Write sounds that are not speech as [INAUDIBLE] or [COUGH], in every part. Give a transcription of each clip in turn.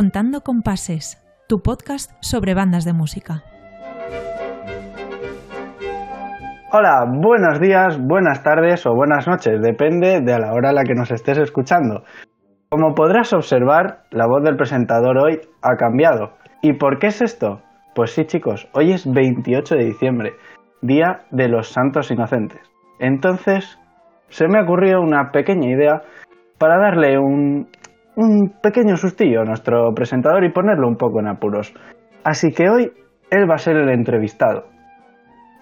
Contando Compases, tu podcast sobre bandas de música. Hola, buenos días, buenas tardes o buenas noches, depende de a la hora a la que nos estés escuchando. Como podrás observar, la voz del presentador hoy ha cambiado. ¿Y por qué es esto? Pues sí chicos, hoy es 28 de diciembre, Día de los Santos Inocentes. Entonces, se me ha ocurrido una pequeña idea para darle un, un pequeño sustillo a nuestro presentador y ponerlo un poco en apuros. Así que hoy él va a ser el entrevistado.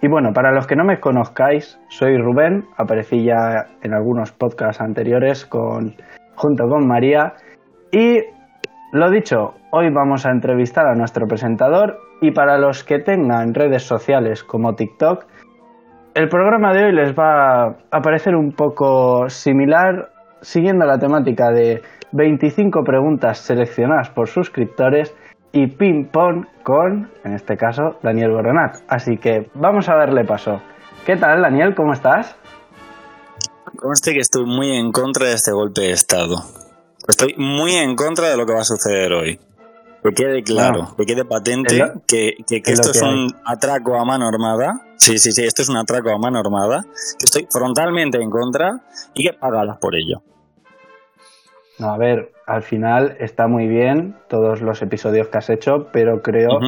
Y bueno, para los que no me conozcáis, soy Rubén, aparecí ya en algunos podcasts anteriores con, junto con María. Y lo dicho, hoy vamos a entrevistar a nuestro presentador y para los que tengan redes sociales como TikTok, el programa de hoy les va a parecer un poco similar, siguiendo la temática de 25 preguntas seleccionadas por suscriptores y ping-pong con, en este caso, Daniel Boronat. Así que vamos a darle paso. ¿Qué tal, Daniel? ¿Cómo estás? Conste que estoy muy en contra de este golpe de Estado. Estoy muy en contra de lo que va a suceder hoy. Que quede claro, Ah. que quede patente Es que, que- que es lo esto es hay. un atraco a mano armada. Sí, sí, sí, esto es un atraco a mano armada. Que estoy frontalmente en contra y que pagadas por ello. No, a ver, al final está muy bien todos los episodios que has hecho, pero creo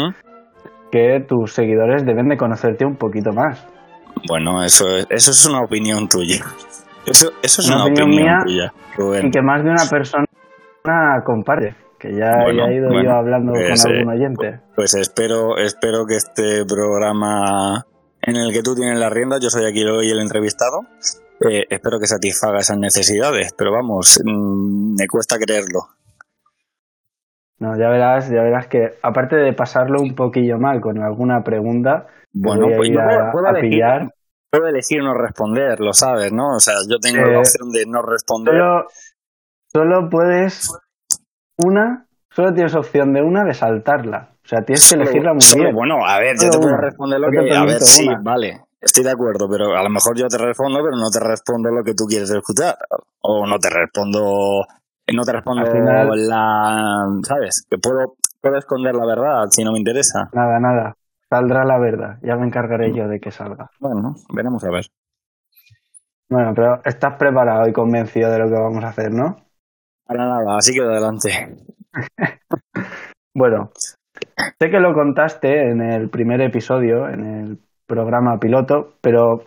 que tus seguidores deben de conocerte un poquito más. Bueno, eso es, eso es una opinión tuya. Eso, eso es Una una, opinión opinión, mía tuya. Rubén. Y que más de una persona comparte, que ya, Bueno, ya he ido bueno, yo hablando pues, con eh, algún oyente. Pues espero, espero que este programa en el que tú tienes la rienda, yo soy aquí hoy el entrevistado, eh, espero que satisfaga esas necesidades, pero vamos, mm, me cuesta creerlo. No, ya verás, ya verás que aparte de pasarlo un poquillo mal con alguna pregunta, Bueno, voy a pues ir yo a, puedo, puedo a elegir, pillar. puedo elegir no responder, lo sabes, ¿no? O sea, yo tengo Eh, la opción de no responder. Solo, solo puedes una, solo tienes opción de una de saltarla. O sea, tienes que elegirla muy solo- bien. Bueno, a ver, yo te puedo responder lo que... A ver, sí, vale, estoy de acuerdo, pero a lo mejor yo te respondo, pero no te respondo lo que tú quieres escuchar. O no te respondo... No te respondo Al final- la... ¿Sabes? Que puedo, puedo esconder la verdad si no me interesa. Nada, nada. Saldrá la verdad. Ya me encargaré yo de que salga. Bueno, veremos a ver. Bueno, pero estás preparado y convencido de lo que vamos a hacer, ¿no? Para nada, así que adelante. [LAUGHS] Bueno, sé que lo contaste en el primer episodio, en el programa piloto, pero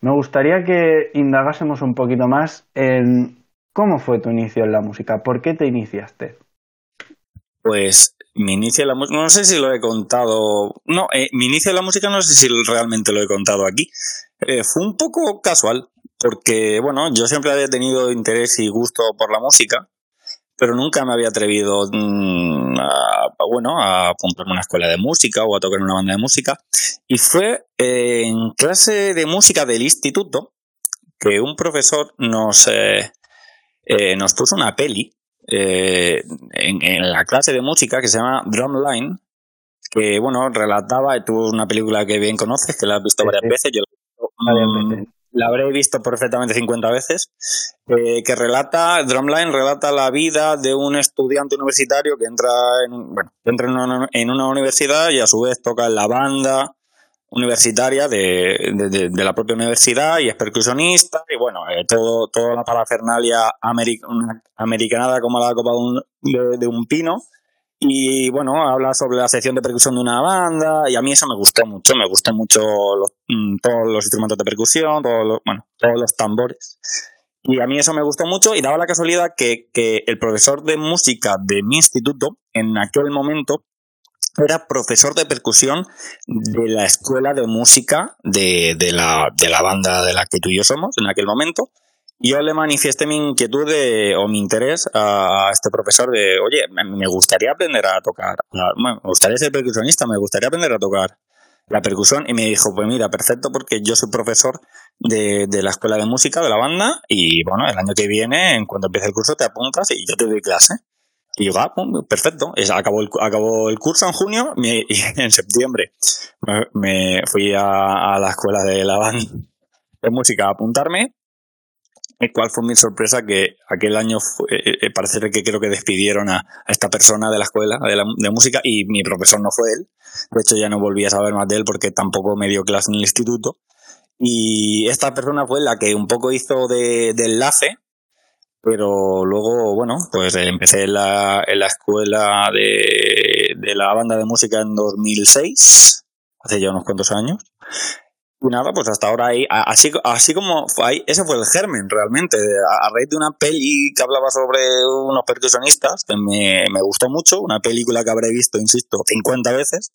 me gustaría que indagásemos un poquito más en cómo fue tu inicio en la música, por qué te iniciaste. Pues mi inicio en la música, no sé si lo he contado, no, eh, mi inicio en la música no sé si realmente lo he contado aquí. Eh, fue un poco casual, porque bueno, yo siempre había tenido interés y gusto por la música, pero nunca me había atrevido mm, a, bueno, a apuntarme a una escuela de música o a tocar en una banda de música. Y fue eh, en clase de música del instituto que un profesor nos, eh, eh, nos puso una peli eh, en, en la clase de música que se llama Drumline, que bueno, relataba, tuvo una película que bien conoces, que la has visto varias veces, yo Varias mm, veces. La habré visto perfectamente 50 veces, eh, que relata, Drumline relata la vida de un estudiante universitario que entra en, bueno, entra en una, en una universidad y a su vez toca en la banda universitaria de, de- la propia universidad y es percusionista y bueno, eh, todo, toda la parafernalia ameri- una americanada como la copa de un, de un pino. Y bueno, habla sobre la sección de percusión de una banda y a mí eso me gustó mucho, me gustó mucho los- mm, todos los instrumentos de percusión, todos los, bueno, todos los tambores. Y a mí eso me gustó mucho y daba la casualidad que, que el profesor de música de mi instituto en aquel momento era profesor de percusión de la escuela de música de, de la, de la banda de la que tú y yo somos en aquel momento. Yo le manifesté mi inquietud de- o mi interés a, este profesor de, oye, me, gustaría aprender a tocar, a- bueno, me gustaría ser percusionista, me gustaría aprender a tocar la percusión. Y me dijo, pues mira, perfecto, porque yo soy profesor de, de la escuela de música de la banda y bueno, el año que viene, en cuanto empiece el curso, te apuntas y yo te doy clase. Y yo, ah, perfecto. Acabó, el, acabó el curso en junio [LAUGHS] y en septiembre me, fui a la escuela de la banda de música a apuntarme cuál fue mi sorpresa que aquel año fue, parece que creo que despidieron a, esta persona de la escuela de, de, música y mi profesor no fue él. De hecho ya no volví a saber más de él porque tampoco me dio clase en el instituto. Y esta persona fue la que un poco hizo de, enlace pero luego, bueno, pues empecé en la, la escuela de, de la banda de música en 2006, hace ya unos cuantos años. Nada, pues hasta ahora ahí, así, así como ese fue el germen realmente, a, raíz de una peli que hablaba sobre unos percusionistas, que me, me gustó mucho, una película que habré visto, insisto, 50 veces,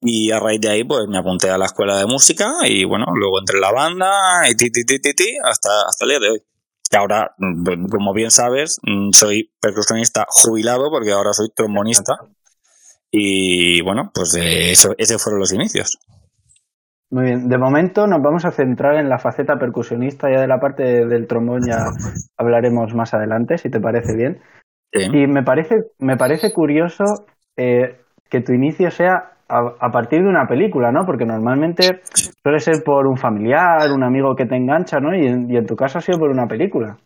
y a raíz de ahí pues me apunté a la escuela de música y bueno, luego entré en la banda y ti, ti, ti, ti, ti hasta, hasta el día de hoy. Y ahora, como bien sabes, mm, soy percusionista jubilado porque ahora soy trombonista. Y bueno, pues eso, esos fueron los inicios. Muy bien, de momento nos vamos a centrar en la faceta percusionista, ya de la parte del trombón ya hablaremos más adelante, si te parece bien. Y me parece, me parece curioso eh, que tu inicio sea a, partir de una película, ¿no? Porque normalmente suele ser por un familiar, un amigo que te engancha, ¿no? Y en, y en tu caso ha sido por una película.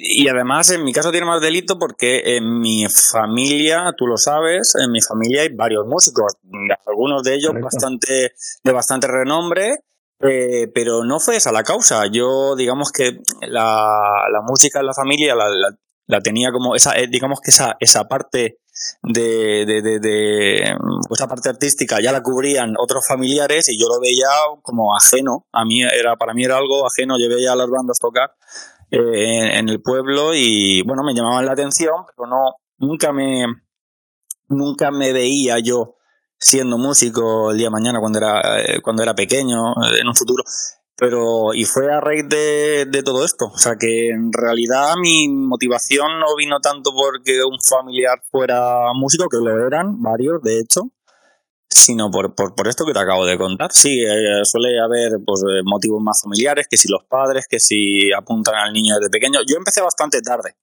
Y además, en mi caso tiene más delito porque en mi familia, tú lo sabes, en mi familia hay varios músicos, algunos de ellos bastante de bastante renombre, eh, pero no fue esa la causa. Yo, digamos que la, la música en la familia la, la, tenía como esa, eh, digamos que esa, esa parte de, de, de, de esa parte artística ya la cubrían otros familiares y yo lo veía como ajeno. A mí era, para mí era algo ajeno. Yo veía a las bandas tocar eh, en el pueblo y bueno, me llamaban la atención, pero no, nunca me, nunca me veía yo siendo músico el día de mañana cuando era, eh, cuando era pequeño, en un futuro. Pero, y fue a raíz de, de, todo esto. O sea que en realidad mi motivación no vino tanto porque un familiar fuera músico, que lo eran, varios de hecho, sino por, por, por esto que te acabo de contar. Sí, eh, suele haber pues, eh, motivos más familiares, que si los padres, que si apuntan al niño desde pequeño. Yo empecé bastante tarde,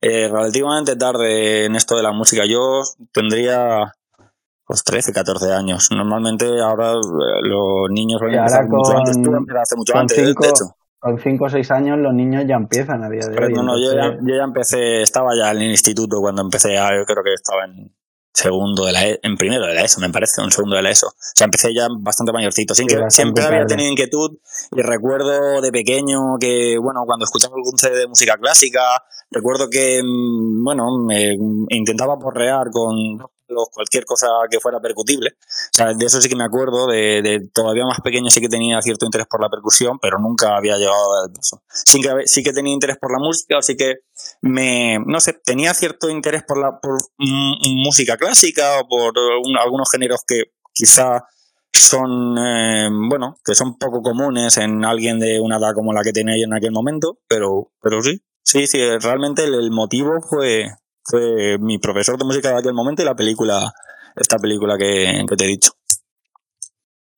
eh, relativamente tarde en esto de la música. Yo tendría pues 13, 14 años. Normalmente ahora eh, los niños suelen empezar mucho antes. Tú empezaste mucho antes, cinco, de hecho. Con 5 o 6 años los niños ya empiezan a día de hoy. No, no, yo, ya, yo ya empecé, estaba ya en el instituto cuando empecé, a, yo creo que estaba en segundo de la e, en primero de la ESO, me parece, un segundo de la ESO. O sea, empecé ya bastante mayorcito. Sin que, siempre había tenido inquietud y recuerdo de pequeño que, bueno, cuando escuchaba algún CD de música clásica, recuerdo que, mm, bueno, me intentaba porrear con cualquier cosa que fuera percutible. O sea, de eso sí que me acuerdo, de, todavía más pequeño sí que tenía cierto interés por la percusión, pero nunca había llegado a eso. Sí que, sí que tenía interés por la música, así que me, no sé, tenía cierto interés por la por música clásica o por algunos géneros que quizá son, eh, bueno, que son poco comunes en alguien de una edad como la que tenía yo en aquel momento, pero, pero sí, sí, sí, realmente el motivo fue, fue mi profesor de música de aquel momento y la película, esta película que, te he dicho.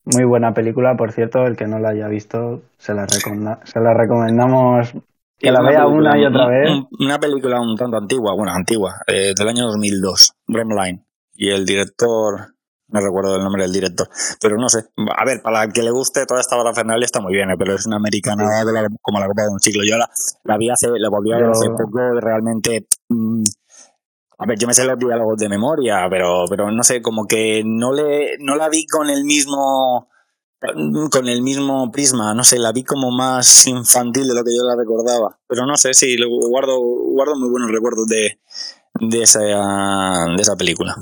Muy buena película, por cierto, el que no la haya visto, se la, se la recomendamos que la vea una y otra vez. una película un tanto antigua, bueno, antigua, eh, del año 2002, Remline. Y el director, no recuerdo el nombre del director, pero no sé. A ver, para el que le guste toda esta hora Fernal está muy bien, eh, pero es una americana como la copa de un ciclo. Yo la, la vi hace, la volví a ver hace poco, realmente mm, a ver, yo me sé los diálogos de memoria, pero, pero no sé, como que no le, no la vi con el mismo, con el mismo prisma, no sé, la vi como más infantil de lo que yo la recordaba. Pero no sé, sí, guardo, guardo muy buenos recuerdos de, de esa, de esa película.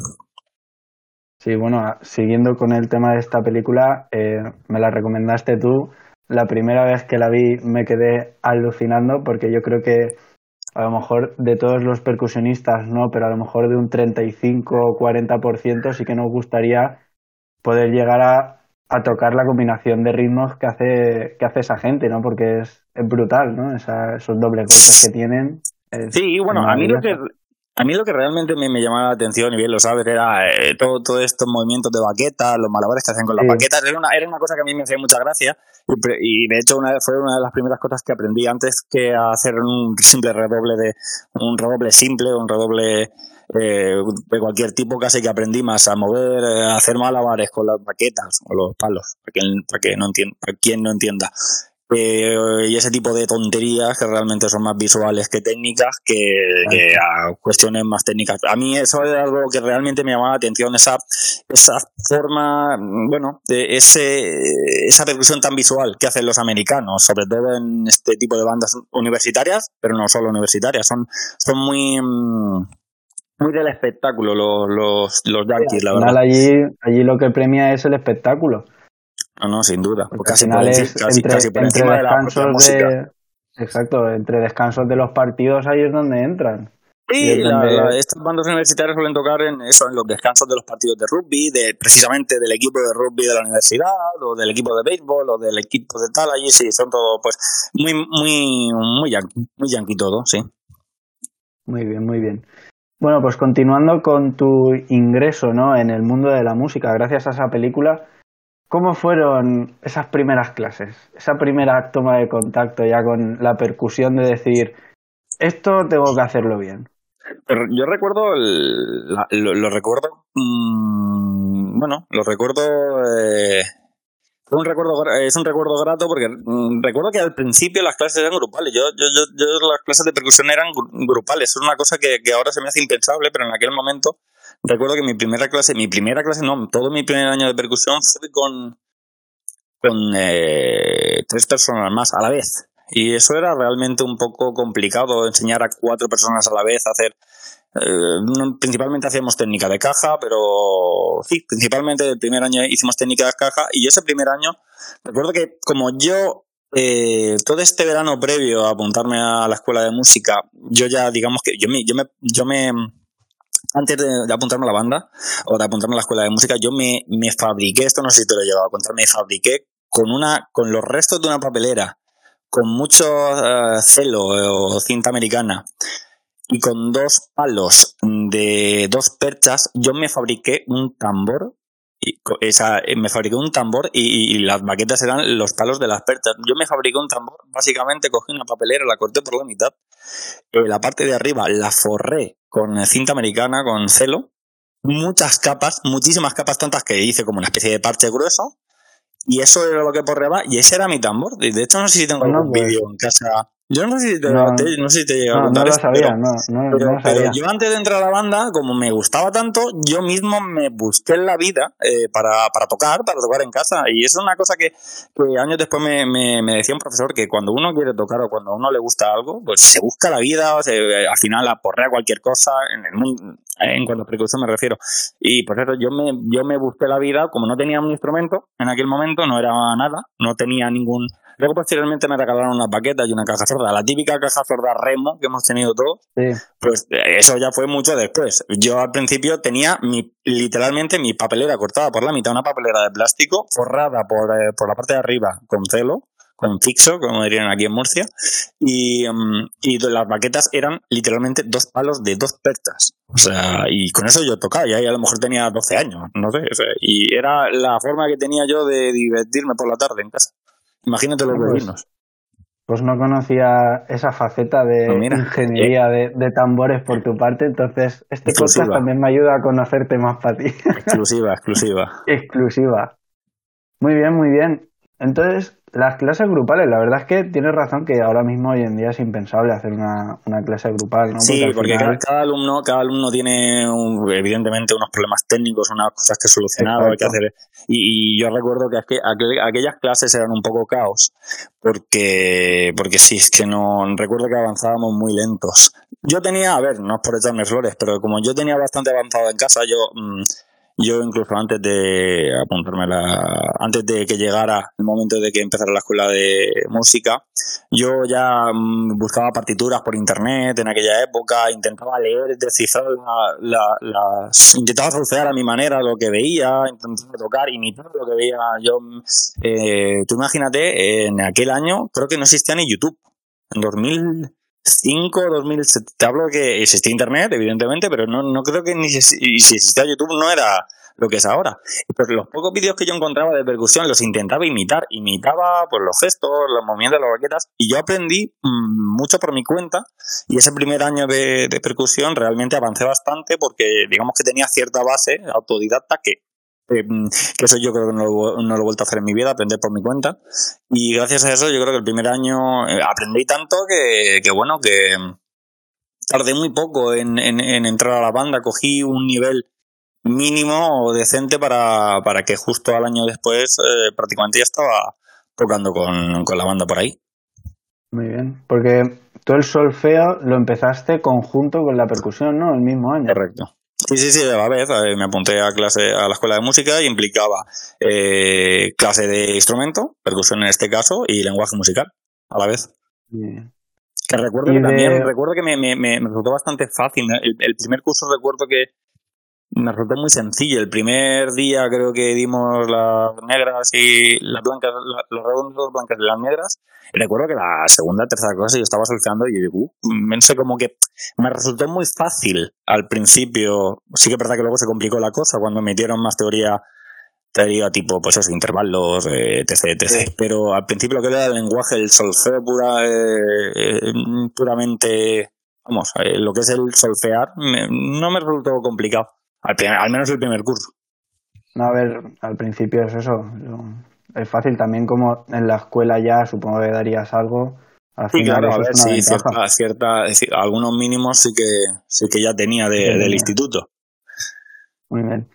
Sí, bueno, siguiendo con el tema de esta película, eh, me la recomendaste tú. La primera vez que la vi me quedé alucinando porque yo creo que a lo mejor de todos los percusionistas no, pero a lo mejor de un 35 o 40% sí que nos gustaría poder llegar a, a, tocar la combinación de ritmos que hace, que hace esa gente, ¿no? Porque es, es brutal, ¿no? Esa, esos dobles golpes que tienen. Sí, bueno, a mí lo que, a mí lo que realmente me, me llamaba la atención, y bien lo sabes, era eh, todo, todos estos movimientos de baqueta, los malabares que hacen con las baquetas. Era una, era una cosa que a mí me hacía mucha gracia. Y, de hecho una, fue una de las primeras cosas que aprendí antes que hacer un [LAUGHS] simple redoble de un redoble simple, un redoble eh, de cualquier tipo, casi que aprendí más a mover, eh, a hacer malabares con las baquetas o los palos, para quien, para que no entienda, para quien no entienda eh, y ese tipo de tonterías que realmente son más visuales que técnicas que, que, a cuestiones más técnicas. A mí eso es algo que realmente me llamaba la atención, esa, esa forma, bueno, de ese, esa percusión tan visual que hacen los americanos, sobre todo en este tipo de bandas universitarias, pero no solo universitarias, son, son muy... Mm, muy del espectáculo los, los, los Yankees, la verdad. Allí, allí lo que premia es el espectáculo. No, no, sin duda. Porque casi, es casi, entre, casi por entre descansos de, de, Exacto, entre descansos de los partidos ahí es donde entran. Sí, la, la, estas bandas universitarias suelen tocar en eso, en los descansos de los partidos de rugby, de precisamente del equipo de rugby de la universidad, o del equipo de béisbol, o del equipo de tal, allí sí, son todo, pues, muy, muy, muy yankee, muy yankee todo, sí. Muy bien, muy bien. Bueno, pues continuando con tu ingreso, ¿no? En el mundo de la música, gracias a esa película, ¿Cómo fueron esas primeras clases? Esa primera toma de contacto ya con la percusión de decir, esto tengo que hacerlo bien. Yo recuerdo, el, lo, recuerdo, mmm, bueno, lo recuerdo, eh, un recuerdo, es un recuerdo grato porque mmm, recuerdo que al principio las clases eran grupales. Yo, yo, yo, yo las clases de percusión eran grupales. Es una cosa que, que ahora se me hace impensable, pero en aquel momento recuerdo que mi primera clase, mi primera clase no, todo mi primer año de percusión fue con, con eh, tres personas más a la vez. Y eso era realmente un poco complicado, enseñar a cuatro personas a la vez a hacer... Eh, principalmente hacíamos técnica de caja, pero sí, principalmente el primer año hicimos técnica de caja y ese primer año, recuerdo que como yo eh, todo este verano previo a apuntarme a la escuela de música, yo ya digamos que yo me, yo me, yo me antes de, apuntarme a la banda o de apuntarme a la escuela de música, yo me, me fabriqué, esto no sé si te lo he llevado a contar, me fabriqué con una, con los restos de una papelera, con mucho uh, celo o cinta americana y con dos palos de dos perchas, yo me fabriqué un tambor y esa, me fabriqué un tambor y, y, las baquetas eran los palos de las perchas. Yo me fabriqué un tambor, básicamente cogí una papelera, la corté por la mitad, eh, la parte de arriba la forré con cinta americana, con celo, muchas capas, muchísimas capas tantas que hice como una especie de parche grueso, y eso era lo que porreaba, y ese era mi tambor. De hecho, no sé si tengo bueno, algún pues, vídeo en casa yo no sé si te, no, te, no sé si te llega no, a contar no lo esto, sabía, pero, no, no, pero, no lo sabía. pero yo antes de entrar a la banda, como me gustaba tanto, yo mismo me busqué en la vida eh, para, para tocar, para tocar en casa. Y eso es una cosa que, que años después me, me, me, decía un profesor que cuando uno quiere tocar o cuando a uno le gusta algo, pues se busca la vida, o se, al final aporrea cualquier cosa, en el mundo, en cuanto a percusión me refiero. Y por eso yo me, yo me busqué la vida, como no tenía un instrumento en aquel momento, no era nada, no tenía ningún Luego posteriormente me regalaron unas baquetas y una caja sorda, la típica caja sorda remo que hemos tenido todos. Sí. Pues eso ya fue mucho después. Yo al principio tenía mi, literalmente mi papelera cortada por la mitad, una papelera de plástico forrada por, eh, por la parte de arriba con celo con fixo, como dirían aquí en Murcia, y, um, y las baquetas eran literalmente dos palos de dos pertas. O sea, y con eso yo tocaba, y ahí a lo mejor tenía 12 años, no sé, o sea, y era la forma que tenía yo de divertirme por la tarde en casa. Imagínate los pues, vecinos. Pues no conocía esa faceta de mira, ingeniería de, de tambores por tu parte, entonces este Exclusiva. podcast también me ayuda a conocerte más para ti. [LAUGHS] Exclusiva, exclusiva. Exclusiva. Muy bien, muy bien. Entonces, las clases grupales, la verdad es que tienes razón que ahora mismo hoy en día es impensable hacer una, una clase grupal, ¿no? Sí, porque final- cada, alumno, cada alumno tiene un- evidentemente unos problemas técnicos, unas cosas que solucionar, hay que hacer. Y, y yo recuerdo que aqu- aqu- aquellas clases eran un poco caos, porque, porque sí, es que no, recuerdo que avanzábamos muy lentos. Yo tenía, a ver, no es por echarme flores, pero como yo tenía bastante avanzado en casa, yo, mm, yo incluso antes de apuntarme la, antes de que llegara el momento de que empezara la escuela de música, yo ya mm, buscaba partituras por internet en aquella época, intentaba leer, descifrar la, intentaba solucionar a mi manera lo que veía, intentaba tocar, imitar lo que veía. Yo, eh, tú imagínate, en aquel año creo que no existía ni YouTube. En 2005, 2007, te hablo que existía internet, evidentemente, pero no, no creo que ni si, existía YouTube no era lo que es ahora. Pues los pocos vídeos que yo encontraba de percusión los intentaba imitar, imitaba pues los gestos, los movimientos de las baquetas, y yo aprendí mm, mucho por mi cuenta, y ese primer año de, de percusión realmente avancé bastante porque digamos que tenía cierta base autodidacta que Eh, que eso yo creo que no lo, no lo, he vuelto a hacer en mi vida, aprender por mi cuenta. Y gracias a eso yo creo que el primer año eh, aprendí tanto que, que bueno, que tardé muy poco en, en, en, entrar a la banda, cogí un nivel mínimo o decente para, para que justo al año después eh, prácticamente ya estaba tocando con, con la banda por ahí. Muy bien, porque tú el solfeo lo empezaste conjunto con la percusión, ¿no? El mismo año. Correcto. Sí, sí, sí, a la vez me apunté a clase a la escuela de música y implicaba eh, clase de instrumento, percusión en este caso, y lenguaje musical a la vez. Bien. Que recuerdo que también, recuerdo que me, me, me, resultó bastante fácil. El, el, primer curso recuerdo que me resultó muy sencillo. El primer día creo que dimos las negras y las blancas, los redondos, blancas y las negras. Y recuerdo que la segunda, tercera clase yo estaba solfeando y digo, uh, no sé, como que me resultó muy fácil al principio. Sí que es verdad que luego se complicó la cosa cuando metieron más teoría teoría tipo, pues esos intervalos, eh, etc, etc. Pero al principio lo que era el lenguaje, el solfeo pura, eh, eh, puramente, vamos, eh, lo que es el solfear, me, no me resultó complicado. Al, primer, al menos el primer curso. No, a ver, al principio es eso. Es fácil también como en la escuela ya supongo que darías algo. Al sí, claro, a ver, sí, cierta, cierta, es decir, algunos mínimos sí que, sí que ya tenía de, sí, del instituto. Muy bien.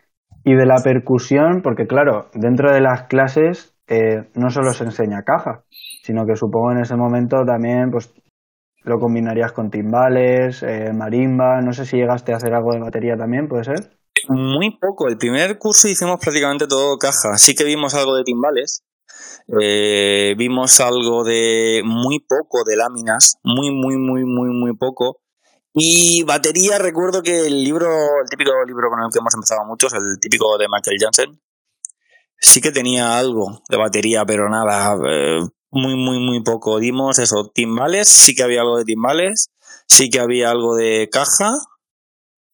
Y de la percusión, porque claro, dentro de las clases eh, no solo se enseña caja, sino que supongo en ese momento también pues lo combinarías con timbales, eh, marimba, no sé si llegaste a hacer algo de batería también, ¿puede ser? Muy poco, el primer curso hicimos prácticamente todo caja, sí que vimos algo de timbales, eh, vimos algo de muy poco de láminas, muy, muy, muy, muy, muy poco. Y batería, recuerdo que el libro, el típico libro con el que hemos empezado muchos, el típico de Michael Jansen, sí que tenía algo de batería, pero nada, eh, muy, muy, muy poco. Dimos eso, timbales, sí que había algo de timbales, sí que había algo de caja,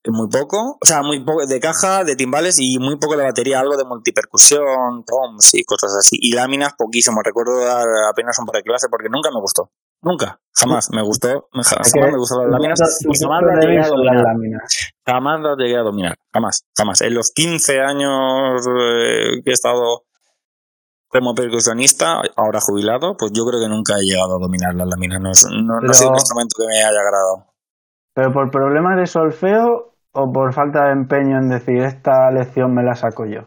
muy poco, o sea, muy poco de caja, de timbales y muy poco de batería, algo de multipercusión, toms y cosas así. Y láminas, poquísimo. Recuerdo dar apenas un par de clases porque nunca me gustó. Nunca, jamás me gustó, jamás me gustaron las láminas y jamás las llegué a dominar. Jamás las llegué a dominar, jamás, jamás. En los 15 años eh, que he estado como percusionista, ahora jubilado, pues yo creo que nunca he llegado a dominar las láminas. No, no, pero, no ha sido un instrumento que me haya agradado. ¿Pero por problemas de solfeo o por falta de empeño en decir esta lección me la saco yo?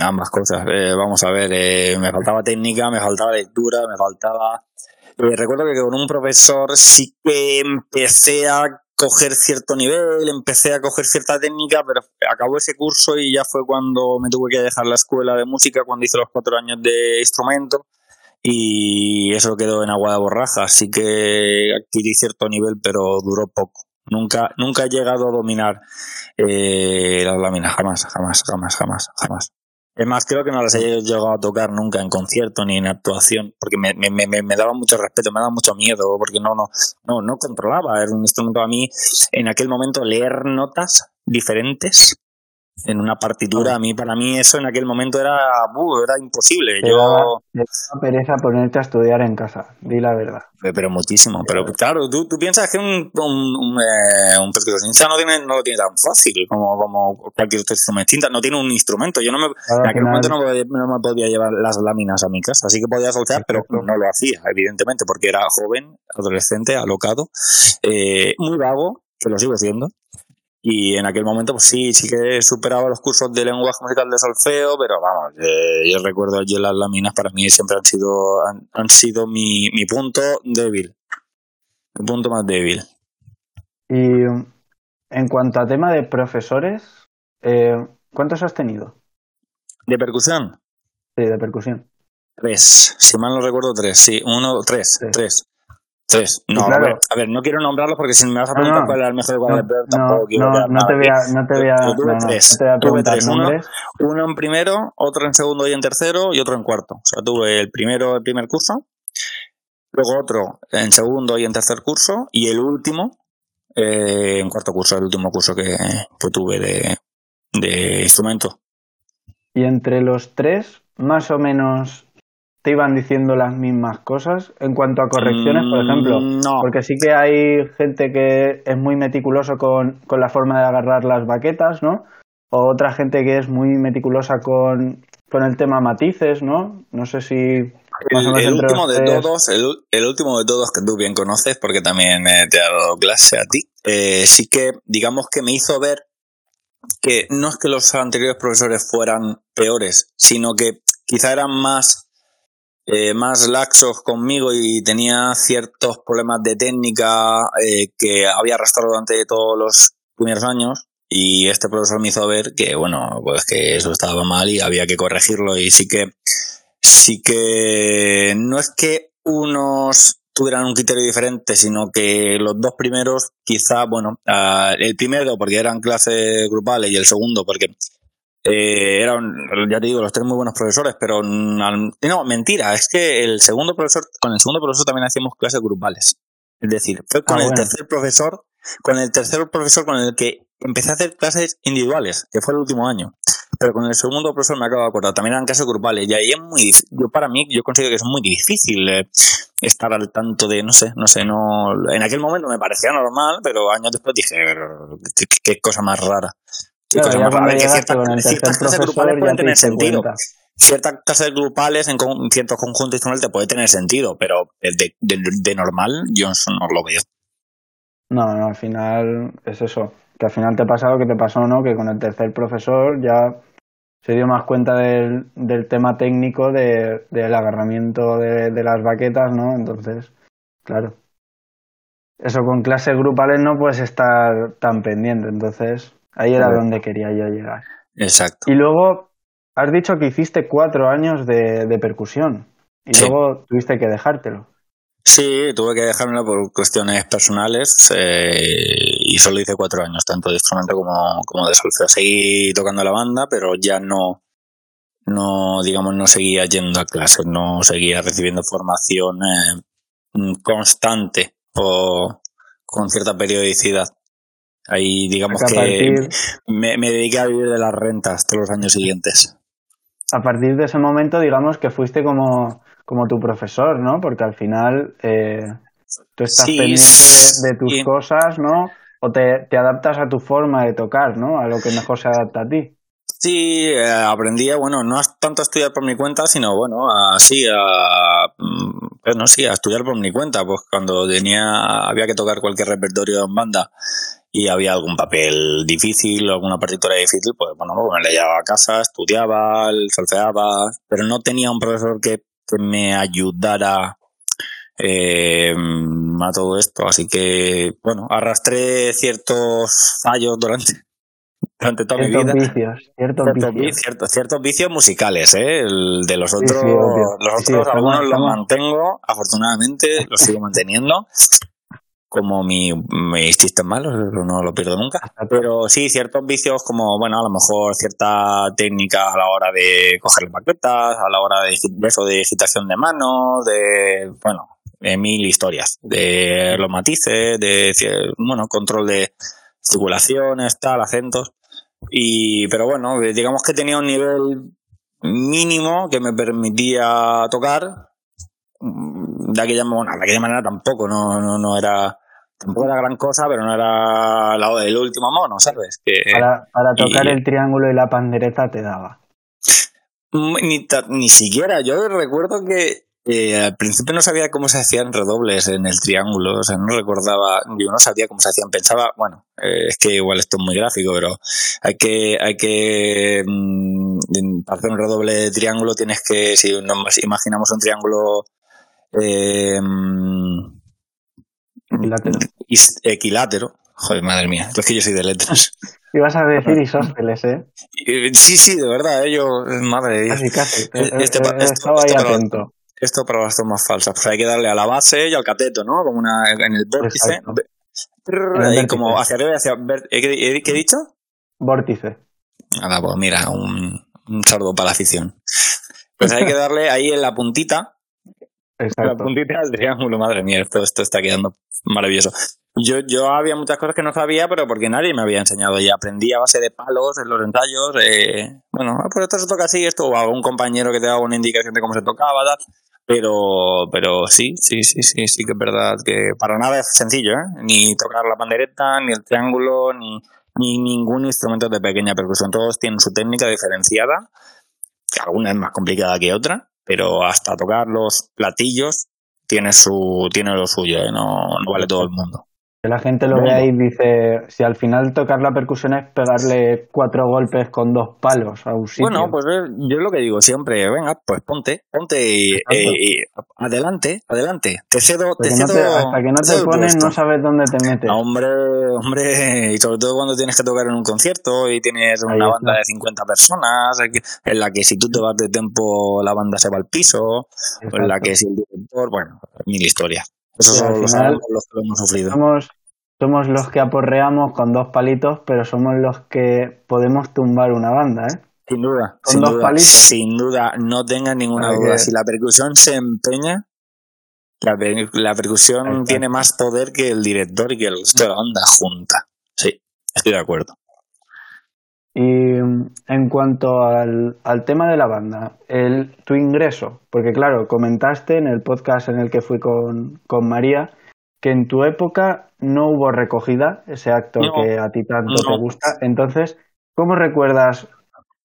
Ambas cosas. Eh, vamos a ver, eh, me faltaba técnica, me faltaba lectura, me faltaba... Eh, recuerdo que con un profesor sí que empecé a coger cierto nivel, empecé a coger cierta técnica, pero acabó ese curso y ya fue cuando me tuve que dejar la escuela de música, cuando hice los cuatro años de instrumento, y eso quedó en agua de borraja, así que adquirí cierto nivel, pero duró poco. Nunca, nunca he llegado a dominar eh, las láminas, jamás, jamás, jamás, jamás, jamás. Es más, creo que no las he llegado a tocar nunca en concierto ni en actuación, porque me, me, me, me daba mucho respeto, me daba mucho miedo, porque no, no, no, no controlaba. Era un instrumento a mí, en aquel momento, leer notas diferentes en una partitura, a mí, para mí eso en aquel momento era, uh, era imposible. Yo... Te daba pereza ponerte a estudiar en casa, di la verdad. Pero muchísimo, pero claro, tú, tú piensas que un, un, un, eh, un no, tiene, no lo tiene tan fácil como, como cualquier otro instrumentista, no tiene un instrumento. Yo no me, claro, en aquel momento no, no, me podía llevar las láminas a mi casa, así que podía soltar, pero no lo hacía, evidentemente, porque era joven, adolescente, alocado, eh, muy vago, que lo sigo siendo, y en aquel momento, pues sí, sí que superaba los cursos de lenguaje musical de solfeo, pero vamos, eh, yo recuerdo allí las láminas para mí siempre han sido, han, han sido mi, mi, punto débil. Mi punto más débil. Y en cuanto a tema de profesores, eh, ¿cuántos has tenido? ¿De percusión? Sí, de percusión. Tres, si mal no recuerdo, tres, sí, uno, tres, sí. tres. Tres. No, claro. a, ver, a, ver, no quiero nombrarlos porque si me vas a preguntar no, no. cuál era el mejor el peor, tampoco quiero no, no, te voy a, no te voy a, tuve tres. te voy a tuve tres. Uno, uno, en primero, otro en segundo y en tercero y otro en cuarto. O sea, tuve el primero, el primer curso, luego otro en segundo y en tercer curso y el último eh, en cuarto curso, el último curso que, que tuve de, de instrumento. Y entre los tres, más o menos te iban diciendo las mismas cosas en cuanto a correcciones, por ejemplo. Mm, no. Porque sí que hay gente que es muy meticuloso con, con, la forma de agarrar las baquetas, ¿no? o otra gente que es muy meticulosa con, con el tema matices, ¿no? No sé si... El, último de todos, el, último de todos que tú bien conoces, porque también eh, te ha dado clase a ti, eh, sí que digamos que me hizo ver que no es que los anteriores profesores fueran peores, sino que quizá eran más eh, más laxos conmigo y tenía ciertos problemas de técnica eh, que había arrastrado durante todos los primeros años y este profesor me hizo ver que bueno pues que eso estaba mal y había que corregirlo y sí que sí que no es que unos tuvieran un criterio diferente sino que los dos primeros quizá bueno uh, el primero porque eran clases grupales y el segundo porque eh, eran, ya te digo, los tres muy buenos profesores, pero no, mentira, es que el segundo profesor, con el segundo profesor también hacíamos clases grupales. Es decir, fue con ah, el tercer profesor, con el tercer profesor con el que empecé a hacer clases individuales, que fue el último año. Pero con el segundo profesor me acabo de acordar, también eran clases grupales, y ahí es muy yo para mí, yo considero que es muy difícil eh, estar al tanto de, no sé, no sé, no, en aquel momento me parecía normal, pero años después dije, qué cosa más rara. Claro, a ver, que ciertas clases grupales pueden tener sentido. Ciertas clases grupales en, ciertos conjuntos te puede tener sentido, pero de, de, normal yo no lo veo. No, no, al final es eso. Que al final te pasa lo que te pasó, ¿no? Que con el tercer profesor ya se dio más cuenta del, del tema técnico de, del agarramiento de, de las baquetas, ¿no? Entonces, claro. Eso con clases grupales no puedes estar tan pendiente, entonces Ahí era donde quería yo llegar. Exacto. Y luego has dicho que hiciste cuatro años de, percusión y luego tuviste que dejártelo. Sí, tuve que dejármelo por cuestiones personales eh, y solo hice cuatro años, tanto de instrumento como, como de solfeo. Seguí tocando la banda, pero ya no, no, digamos, no seguía yendo a clases, no seguía recibiendo formación eh, constante o con cierta periodicidad. Ahí digamos que, me, me, dediqué a vivir de las rentas todos los años siguientes. A partir de ese momento, digamos que fuiste como, como tu profesor, ¿no? Porque al final eh, tú estás pendiente de, tus cosas, ¿no? O te, te, adaptas a tu forma de tocar, ¿no? A lo que mejor se adapta a ti. Sí, eh, aprendí, bueno, no tanto a estudiar por mi cuenta, sino, bueno, así, a, mm, pues no, sí, a estudiar por mi cuenta, pues cuando tenía, había que tocar cualquier repertorio en banda y había algún papel difícil o alguna partitura difícil, pues bueno, me la llevaba a casa, estudiaba, solfeaba, pero no tenía un profesor que, me ayudara eh, a todo esto. Así que, bueno, arrastré ciertos fallos durante, durante toda mi vida. Vicios, ciertos, vicios. Ciertos, vicios musicales, ¿eh? El de los otros, los otros algunos los mantengo, afortunadamente, los sigo manteniendo como mi, mis chistes malos, no lo pierdo nunca. Pero sí, ciertos vicios como, bueno, a lo mejor cierta técnica a la hora de coger las maquetas, a la hora de eso de agitación de manos, de, bueno, de mil historias, de los matices, de, bueno, control de circulaciones, tal, acentos. Y, pero bueno, digamos que tenía un nivel mínimo que me permitía tocar, de aquella, bueno, de aquella manera tampoco, no, no, no era tampoco era gran cosa, pero no era la, el último mono, ¿sabes? Que, para, para tocar el triángulo y la pandereta te daba. Mm, ni, ni siquiera, yo recuerdo que eh, al principio no sabía cómo se hacían redobles en el triángulo, o sea, no recordaba, yo no sabía cómo se hacían, pensaba, bueno, eh, es que igual esto es muy gráfico, pero hay que, hay que, mm, para hacer un redoble de triángulo tienes que, si nos imaginamos un triángulo, eh, Equilátero. Equilátero. Joder, madre mía. Es que yo soy de letras. Ibas a decir isósceles, ¿eh? Sí, sí, de verdad, ¿eh? yo, madre de Dios. Casi, casi. Este, esto, estaba ahí atento. Esto para las tomas falsas. Pues hay que darle a la base y al cateto, ¿no? Como una, en el vórtice. Y como hacia arriba y hacia... ¿Qué, he dicho? Vórtice. Nada, pues mira, un, un sardo para la afición. Pues hay que darle ahí en la puntita. Exacto. La puntita del triángulo, madre mía, esto, esto está quedando maravilloso. Yo, yo había muchas cosas que no sabía, pero porque nadie me había enseñado. Y aprendí a base de palos en los ensayos. Eh, bueno, ah, pues esto se toca así, esto, o algún compañero que te daba una indicación de cómo se tocaba, tal. Pero, pero sí, sí, sí, sí, sí que es verdad que para nada es sencillo, ¿eh? Ni tocar la pandereta, ni el triángulo, ni, ni ningún instrumento de pequeña percusión. Todos tienen su técnica diferenciada, que alguna es más complicada que otra, pero hasta tocar los platillos tiene su tiene lo suyo, ¿eh? no, no vale todo el mundo. Que la gente lo ve ahí y dice, si al final tocar la percusión es pegarle cuatro golpes con dos palos a un sitio. Bueno, pues eh, yo lo que digo siempre, venga, pues ponte, ponte y, eh, adelante, adelante. Te cedo, te cedo, no hasta que no te pones no sabes dónde te metes. hombre, hombre, y sobre todo cuando tienes que tocar en un concierto y tienes una banda de 50 personas, en la que si tú te vas de tiempo la banda se va al piso, o en la que si el director, bueno, mil historias. Eso son los, que hemos sufrido. Somos, somos los que aporreamos con dos palitos, pero somos los que podemos tumbar una banda, ¿eh? Sin duda. sin duda, Sin duda, no tengan ninguna duda. Si la percusión se empeña, la, la percusión tiene más poder que el director y que el resto de la banda junta. Sí, estoy de acuerdo. Y mm, en cuanto al, al, tema de la banda, el, tu ingreso, porque claro, comentaste en el podcast en el que fui con, con María que en tu época no hubo recogida, ese acto que a ti tanto te gusta. Entonces, ¿cómo recuerdas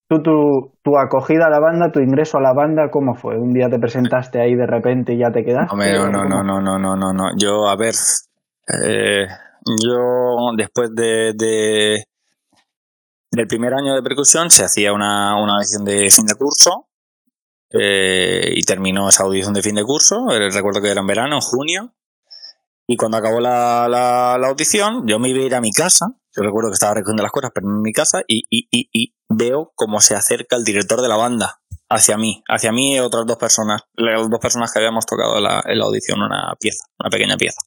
tú tu, tu, acogida a la banda, tu ingreso a la banda? ¿Cómo fue? ¿Un día te presentaste ahí de repente y ya te quedaste? No, no, no, no, no, no, no, no. Yo, a ver, eh, yo después de, de del primer año de percusión se hacía una, audición de fin de curso eh, y terminó esa audición de fin de curso. Eh, recuerdo que era en verano, en junio. Y cuando acabó la, audición, yo me iba a ir a mi casa. Yo recuerdo que estaba recogiendo las cosas, pero en mi casa, y, veo cómo se acerca el director de la banda hacia mí, hacia mí y otras dos personas, las dos personas que habíamos tocado en la, en la audición una pieza, una pequeña pieza.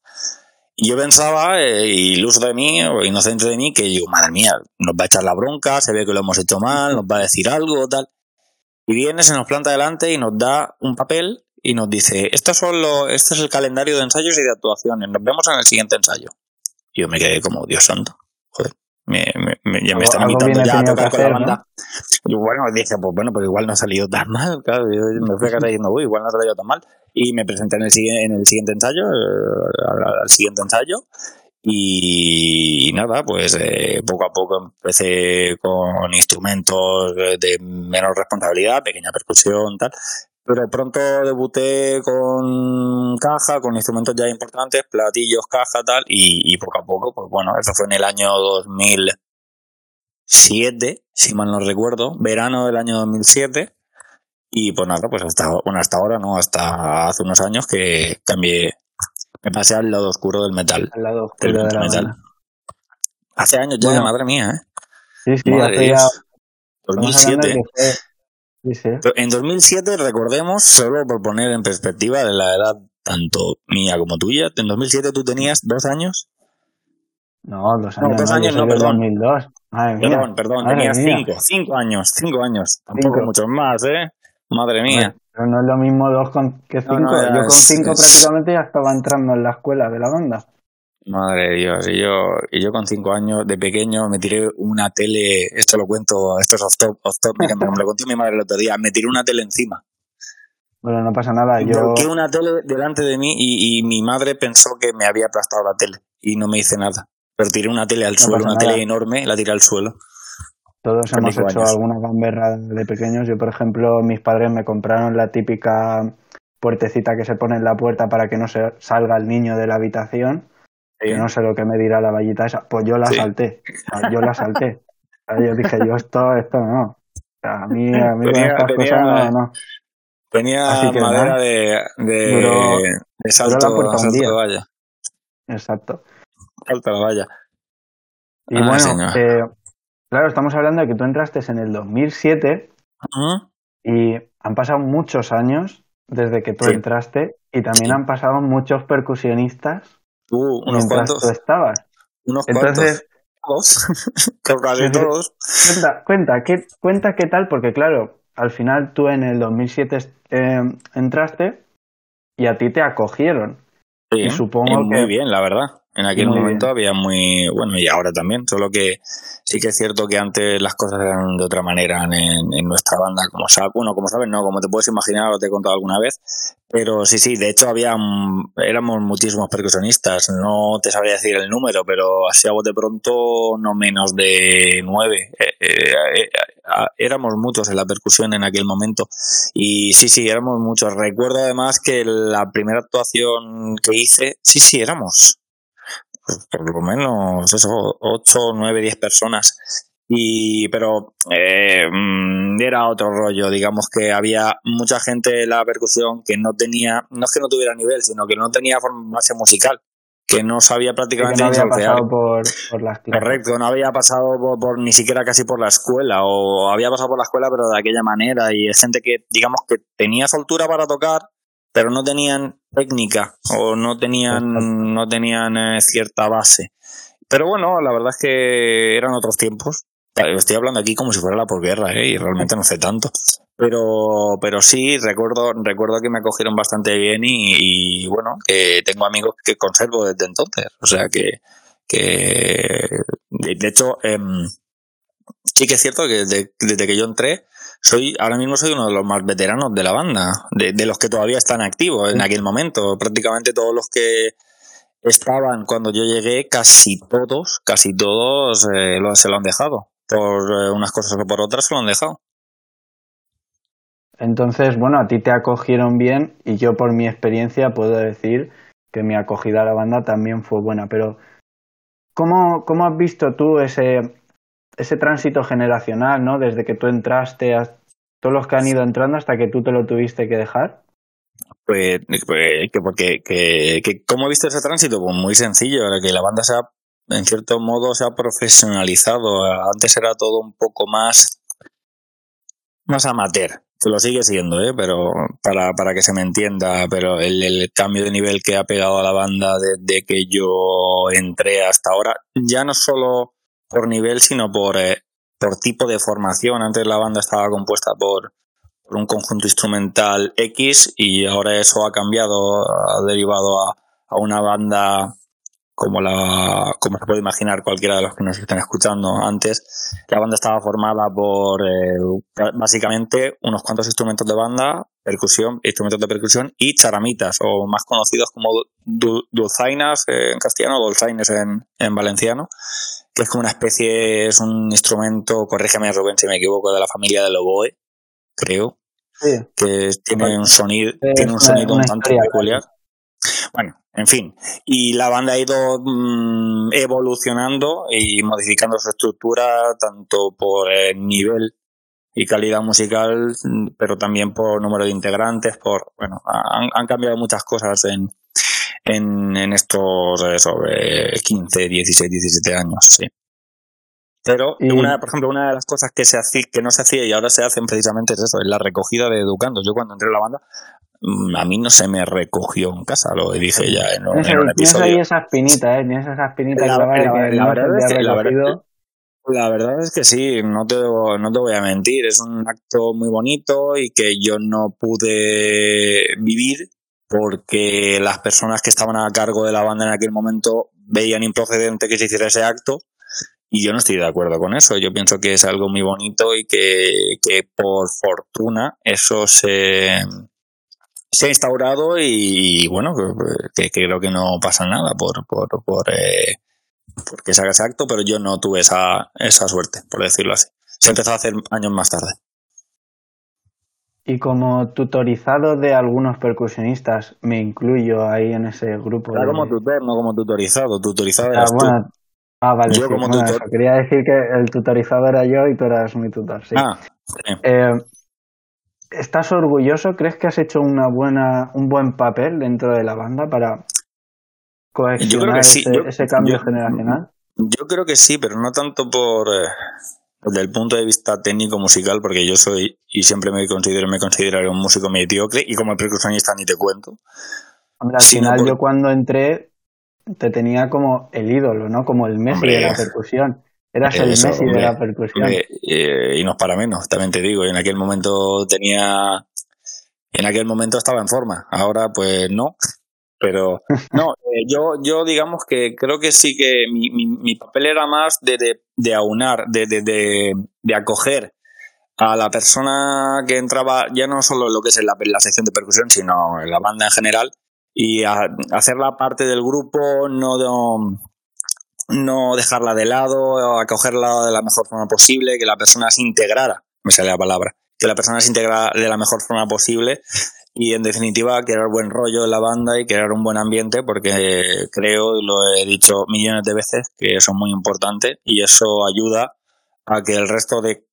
Yo pensaba, eh, iluso de mí, o inocente de mí, que yo, madre mía, nos va a echar la bronca, se ve que lo hemos hecho mal, nos va a decir algo, tal. Y viene, se nos planta delante y nos da un papel y nos dice, estos son los, este es el calendario de ensayos y de actuaciones, nos vemos en el siguiente ensayo. Y yo me quedé como, Dios santo, joder, me, me, ya me están invitando ya a tocar con la banda. Y bueno, dije, pues bueno, pues igual no ha salido tan [LAUGHS] mal, claro, yo me fui a casa [LAUGHS] diciendo, uy, igual no ha salido tan mal y me presenté en el, en el siguiente ensayo, eh, al, siguiente ensayo. Y nada, pues eh, poco a poco empecé con instrumentos de menor responsabilidad, pequeña percusión, tal. Pero de pronto debuté con caja, con instrumentos ya importantes, platillos, caja, tal. Y, y poco a poco, pues bueno, eso fue en el año 2007, si mal no recuerdo, verano del año 2007. Y pues nada, pues hasta, bueno, hasta ahora, ¿no? Hasta hace unos años que cambié, me pasé al lado oscuro del metal. Al lado oscuro del, metal. Hace años ya, madre mía, ¿eh? Sí, sí, hace ya... 2007. En 2007, recordemos, solo por poner en perspectiva de la edad tanto mía como tuya, en 2007 tú tenías dos años. No, dos años. No, dos años, no, perdón. 2002. Perdón, perdón, tenías cinco, cinco años, cinco años. Tampoco muchos más, ¿eh? Madre mía. Pero no es lo mismo dos con, que cinco. yo con cinco prácticamente ya estaba entrando en la escuela de la banda. Madre de Dios, y yo, y yo con cinco años de pequeño me tiré una tele, esto lo cuento, esto es off top, off top, me lo contó mi madre el otro día, me tiré una tele encima. Bueno, no pasa nada, yo... Coloqué una tele delante de mí y, y, mi madre pensó que me había aplastado la tele y no me hice nada. Pero tiré una tele al suelo, una tele enorme, la tiré al suelo. Todos hemos hecho alguna gamberra de pequeños. Yo, por ejemplo, mis padres me compraron la típica puertecita que se pone en la puerta para que no se salga el niño de la habitación. Que no sé lo que me dirá la vallita esa. Pues yo la salté. yo la salté. [LAUGHS] yo dije, yo esto, esto no. a mí, a mí tenía, estas cosas no, no. Tenía madera de, de, de salto, salto de valla. Exacto. Salto de valla. Y ah, bueno, eh, Claro, estamos hablando de que tú entraste en el 2007 y han pasado muchos años desde que tú entraste y también han pasado muchos percusionistas uh, unos cuantos. tú estabas. Unos [LAUGHS] Entonces, todos. Cuenta, cuenta, ¿qué, cuenta qué tal, porque claro, al final tú en el 2007 eh, entraste y a ti te acogieron. Sí, y supongo muy bien, la verdad. En aquel momento había muy, bueno, y ahora también, solo que sí que es cierto que antes las cosas eran de otra manera en, en nuestra banda, como sabes, bueno, como sabes, no, como te puedes imaginar, lo te he contado alguna vez, pero sí, sí, de hecho había, éramos muchísimos percusionistas, no te sabría decir el número, pero así a de pronto no menos de nueve. Eh, eh, eh, éramos muchos en la percusión en aquel momento y sí, sí, éramos muchos. Recuerdo además que la primera actuación que hice, sí, sí, éramos por lo menos eso, ocho, nueve, diez personas. Y pero eh, mm, era otro rollo. Digamos que había mucha gente de la percusión que no tenía no es que no tuviera nivel sino que no tenía base musical que no sabía prácticamente no había pasado por, por las correcto no había pasado por, ni siquiera casi por la escuela o había pasado por la escuela pero de aquella manera. Y es gente que digamos que tenía soltura para tocar pero no tenían técnica o no tenían no tenían eh, cierta base pero bueno, la verdad es que eran otros tiempos Estoy hablando aquí como si fuera la posguerra, ¿eh? y realmente no sé tanto. Pero, pero sí, recuerdo, recuerdo que me acogieron bastante bien y, bueno, que tengo amigos que conservo desde entonces. O sea que, que de hecho, em, sí que es cierto que desde, desde, que yo entré, soy, ahora mismo soy uno de los más veteranos de la banda, de, de los que todavía están activos en aquel momento. Prácticamente todos los que estaban cuando yo llegué, casi todos, casi todos eh, lo, se lo han dejado por eh, unas cosas o por otras se lo han dejado. Entonces, bueno, a ti te acogieron bien y yo por mi experiencia puedo decir que mi acogida a la banda también fue buena, pero ¿cómo, cómo has visto tú ese, ese tránsito generacional, ¿no? Desde que tú entraste, a todos los que han ido entrando hasta que tú te lo tuviste que dejar. Pues, pues que porque que, ¿cómo he visto ese tránsito? Pues muy sencillo, que la banda se ha en cierto modo se ha profesionalizado. Antes era todo un poco más, más amateur. Que lo sigue siendo, ¿eh? pero para, para que se me entienda, pero el cambio de nivel que ha pegado a la banda desde que yo entré hasta ahora, ya no solo por nivel, sino por, eh, por tipo de formación. Antes la banda estaba compuesta por, por un conjunto instrumental X y ahora eso ha cambiado, ha derivado a, a una banda como la como se puede imaginar cualquiera de los que nos están escuchando antes, la banda estaba formada por eh, básicamente unos cuantos instrumentos de banda, percusión, instrumentos de percusión y charamitas, o más conocidos como dulzainas en castellano, dulzaines en, en valenciano, que es como una especie, es un instrumento, corrígeme Rubén si me equivoco, de la familia del oboe, creo, que tiene un sonido, tiene un sonido un tanto peculiar. Bueno, en fin, y la banda ha ido mm, evolucionando y modificando su estructura tanto por el nivel y calidad musical, pero también por número de integrantes, por, bueno, han, cambiado muchas cosas en, en, estos sobre 15, 16, 17 años, sí. Pero una, por ejemplo, una de las cosas que se hacía, que no se hacía y ahora se hacen precisamente es eso, es la recogida de educandos. Yo cuando entré en la banda Mm, a mí no se me recogió en casa, lo dije ya en un, en un episodio. ahí esa espinita, ¿eh? Tienes esa espinita la, que, la, verdad es que, la, verdad, la verdad es que sí, no te, no te voy a mentir, es un acto muy bonito y que yo no pude vivir porque las personas que estaban a cargo de la banda en aquel momento veían improcedente que se hiciera ese acto y yo no estoy de acuerdo con eso. Yo pienso que es algo muy bonito y que, que por fortuna eso se, se ha instaurado y, bueno, que, creo que no pasa nada por, por, por eh, porque se haga exacto, pero yo no tuve esa, esa suerte, por decirlo así. Se empezó a hacer años más tarde. Y como tutorizado de algunos percusionistas, me incluyo ahí en ese grupo. Claro, como tutor, no como tutorizado. Tutorizado ah, bueno. Ah, vale. Yo como tutor... quería decir que el tutorizado era yo y tú eras mi tutor, sí. Ah, eh, ¿Estás orgulloso? ¿Crees que has hecho una buena, un buen papel dentro de la banda para cohesionar ese, cambio generacional? Yo creo que sí, pero no tanto por eh, desde el punto de vista técnico musical, porque yo soy y siempre me considero me considero un músico mediocre y como percusionista ni te cuento. al final yo cuando entré te tenía como el ídolo, ¿no? Como el Messi de la percusión. Eras el Messi de la percusión. Eh, y no es para menos, también te digo. En aquel momento tenía. En aquel momento estaba en forma. Ahora, pues no. Pero no, eh, yo, yo digamos que creo que sí que mi, mi, papel era más de, de, de aunar, de, de, de, acoger a la persona que entraba ya no solo en lo que es la, la sección de percusión, sino en la banda en general, y a, hacerla parte del grupo, no, no dejarla de lado, acogerla de la mejor forma posible, que la persona se integrara, me sale la palabra, que la persona se integrara de la mejor forma posible y en definitiva crear buen rollo en la banda y crear un buen ambiente porque creo, y lo he dicho millones de veces, que eso es muy importante y eso ayuda a que el resto de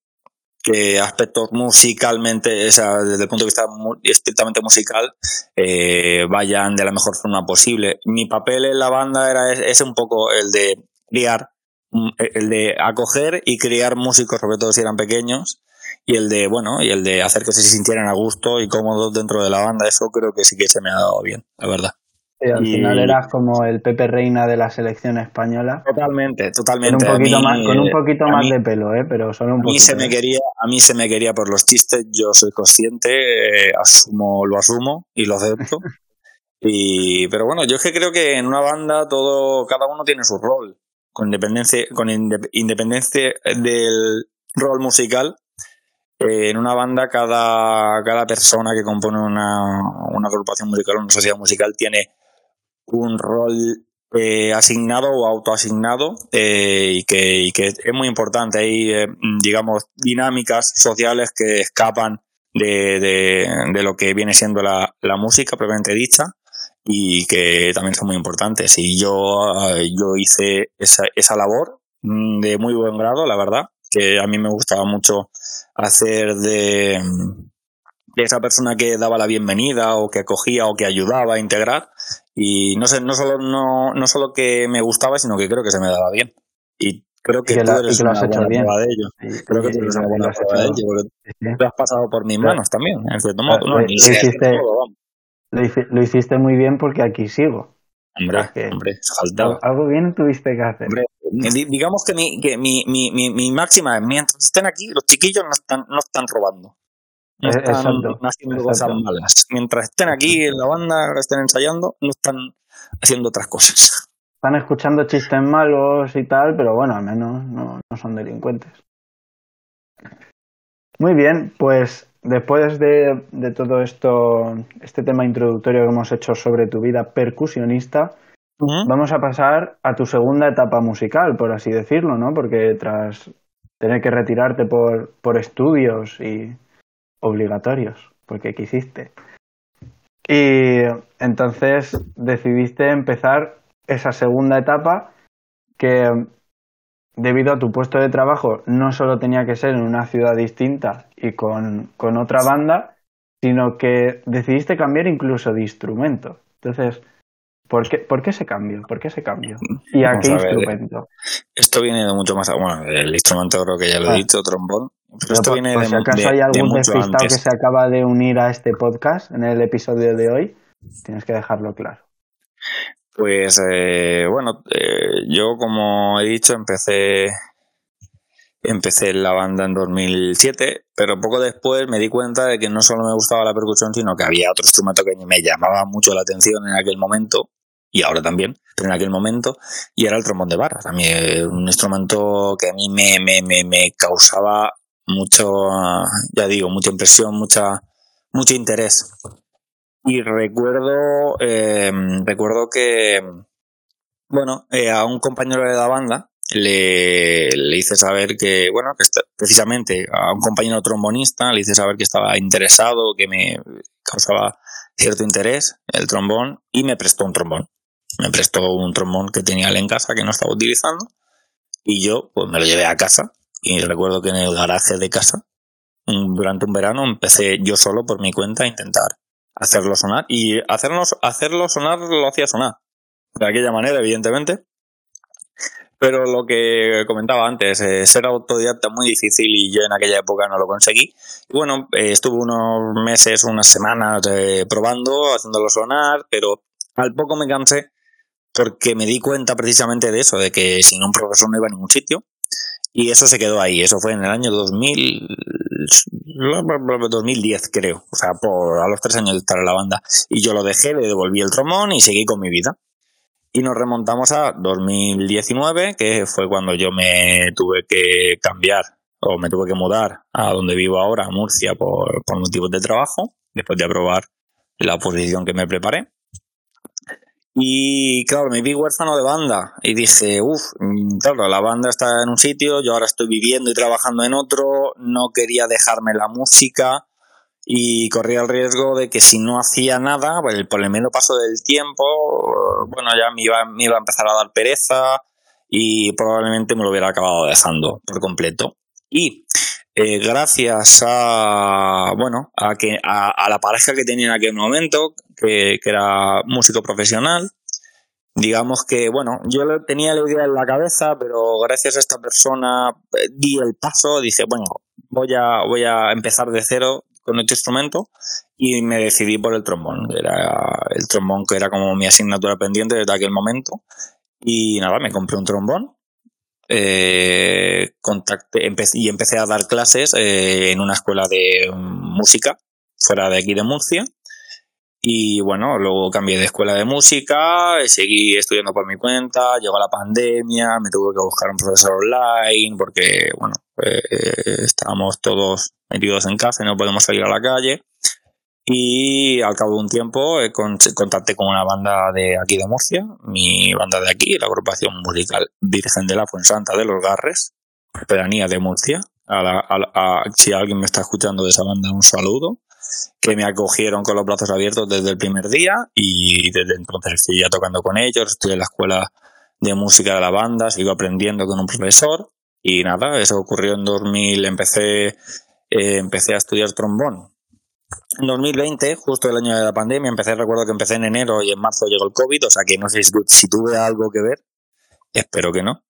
que aspectos musicalmente, o sea, desde el punto de vista estrictamente musical, eh, vayan de la mejor forma posible. Mi papel en la banda era ese un poco el de criar, mm, el de acoger y criar músicos, sobre todo si eran pequeños, y el de, bueno, y el de hacer que se sintieran a gusto y cómodos dentro de la banda, eso creo que sí que se me ha dado bien, la verdad. Sí, al final eras como el Pepe Reina de la selección española. Totalmente, totalmente. Con un poquito, más, con un poquito más de pelo, ¿eh? pero solo un poquito. A mí, se me quería, a mí se me quería por los chistes, yo soy consciente, eh, asumo, lo asumo y lo acepto. [LAUGHS] y, pero bueno, yo es que creo que en una banda todo, cada uno tiene su rol, con independencia, con independencia del rol musical eh, en una banda cada, cada persona que compone una, una agrupación musical, una sociedad musical, tiene un rol eh, asignado o autoasignado eh, y, que, que es muy importante. Hay, eh, digamos, dinámicas sociales que escapan de, de, de lo que viene siendo la, la, música propiamente dicha y que también son muy importantes. Y yo, yo hice esa, esa labor mm, de muy buen grado, la verdad, que a mí me gustaba mucho hacer de, de esa persona que daba la bienvenida o que acogía o que ayudaba a integrar. Y no sé no solo no, no solo que me gustaba sino que creo que se me daba bien. Y creo que, tú eres una buena prueba de ello. Creo que tú eres una buena prueba de ello porque tú has pasado por mis manos también en cierto modo ¿no? lo, hiciste, lo, hiciste muy bien porque aquí sigo. Hombre, hombre, faltaba. Algo bien tuviste que hacer. Hombre, digamos que, mi, que mi, mi, mi, mi, máxima es, mientras estén aquí, los chiquillos no están, no están robando. No eh, están haciendo cosas malas. Mientras estén aquí en la banda, estén ensayando, no están haciendo otras cosas. Están escuchando chistes malos y tal, pero bueno, al menos no, no son delincuentes. Muy bien, pues después de, de, todo esto, este tema introductorio que hemos hecho sobre tu vida percusionista, Vamos a pasar a tu segunda etapa musical, por así decirlo, ¿no? Porque tras tener que retirarte por, por estudios y obligatorios, porque quisiste. Y entonces decidiste empezar esa segunda etapa que debido a tu puesto de trabajo no solo tenía que ser en una ciudad distinta y con, con otra banda, sino que decidiste cambiar incluso de instrumento. Entonces, ¿Por qué, ¿Por qué ese cambio? ¿Por qué ese cambio? ¿Y a qué instrumento? Esto viene de mucho más. Bueno, el instrumento creo que ya lo he ah. dicho, trombón. Pero, esto viene por de, si acaso hay algún despistado que se acaba de unir a este podcast en el episodio de hoy, tienes que dejarlo claro. Pues eh, bueno, eh, yo como he dicho empecé empecé la banda en 2007, pero poco después me di cuenta de que no solo me gustaba la percusión, sino que había otro instrumento que me llamaba mucho la atención en aquel momento, y ahora también, pero en aquel momento, y era el trombón de barra, también un instrumento que a mí me, me, me, me causaba mucho, ya digo, mucha impresión, mucha, mucho interés. Y recuerdo, eh, recuerdo que, bueno, eh, a un compañero de la banda, le, le hice saber que, bueno, que precisamente a un compañero trombonista le hice saber que estaba interesado, que me causaba cierto interés el trombón y me prestó un trombón. Me prestó un trombón que tenía él en casa que no estaba utilizando y yo pues me lo llevé a casa y recuerdo que en el garaje de casa durante un verano empecé yo solo por mi cuenta a intentar hacerlo sonar y hacerlo, hacerlo sonar lo hacía sonar de aquella manera evidentemente pero lo que comentaba antes, eh, ser autodidacta es muy difícil y yo en aquella época no lo conseguí. Y bueno, eh, estuve unos meses, unas semanas eh, probando, haciéndolo sonar, pero al poco me cansé porque me di cuenta precisamente de eso, de que sin un profesor no iba a ningún sitio Y eso se quedó ahí, eso fue en el año 2000, 2010 creo, o sea, por a los tres años de estar en la banda. Y yo lo dejé, le devolví el trombón y seguí con mi vida. Y nos remontamos a 2019, que fue cuando yo me tuve que cambiar o me tuve que mudar a donde vivo ahora, a Murcia, por, por motivos de trabajo, después de aprobar la posición que me preparé. Y claro, me vi huérfano de banda y dije, uff, claro, la banda está en un sitio, yo ahora estoy viviendo y trabajando en otro, no quería dejarme la música y corría el riesgo de que si no hacía nada, pues, por el medio paso del tiempo, bueno, ya me iba, me iba a empezar a dar pereza y probablemente me lo hubiera acabado dejando por completo. Y eh, gracias a bueno a que a, la pareja que tenía en aquel momento que, era músico profesional. Digamos que bueno yo tenía la idea en la cabeza pero gracias a esta persona eh, di el paso dice bueno voy a voy a empezar de cero con este instrumento y me decidí por el trombón. Era el trombón que era como mi asignatura pendiente desde aquel momento. Y nada me compré un trombón eh, contacté y empecé a dar clases eh, en una escuela de música fuera de aquí de Murcia. Y bueno, luego cambié de escuela de música, seguí estudiando por mi cuenta, llegó la pandemia, me tuve que buscar un profesor online porque, bueno, eh, estábamos todos metidos en casa y no podemos salir a la calle. Y al cabo de un tiempo eh, contacté con una banda de aquí de Murcia, mi banda de aquí, la agrupación musical Virgen de la Fuensanta de los Garres, pedanía de Murcia. Si alguien me está escuchando de esa banda, un saludo. Que me acogieron con los brazos abiertos desde el primer día y desde entonces seguía tocando con ellos, estoy en la escuela de música de la banda, sigo aprendiendo con un profesor y nada, eso ocurrió en 2000, empecé, eh, empecé a estudiar trombón en 2020, justo el año de la pandemia, empecé, recuerdo que empecé en enero y en marzo llegó el COVID, o sea que no sé si, tuve algo que ver, espero que no.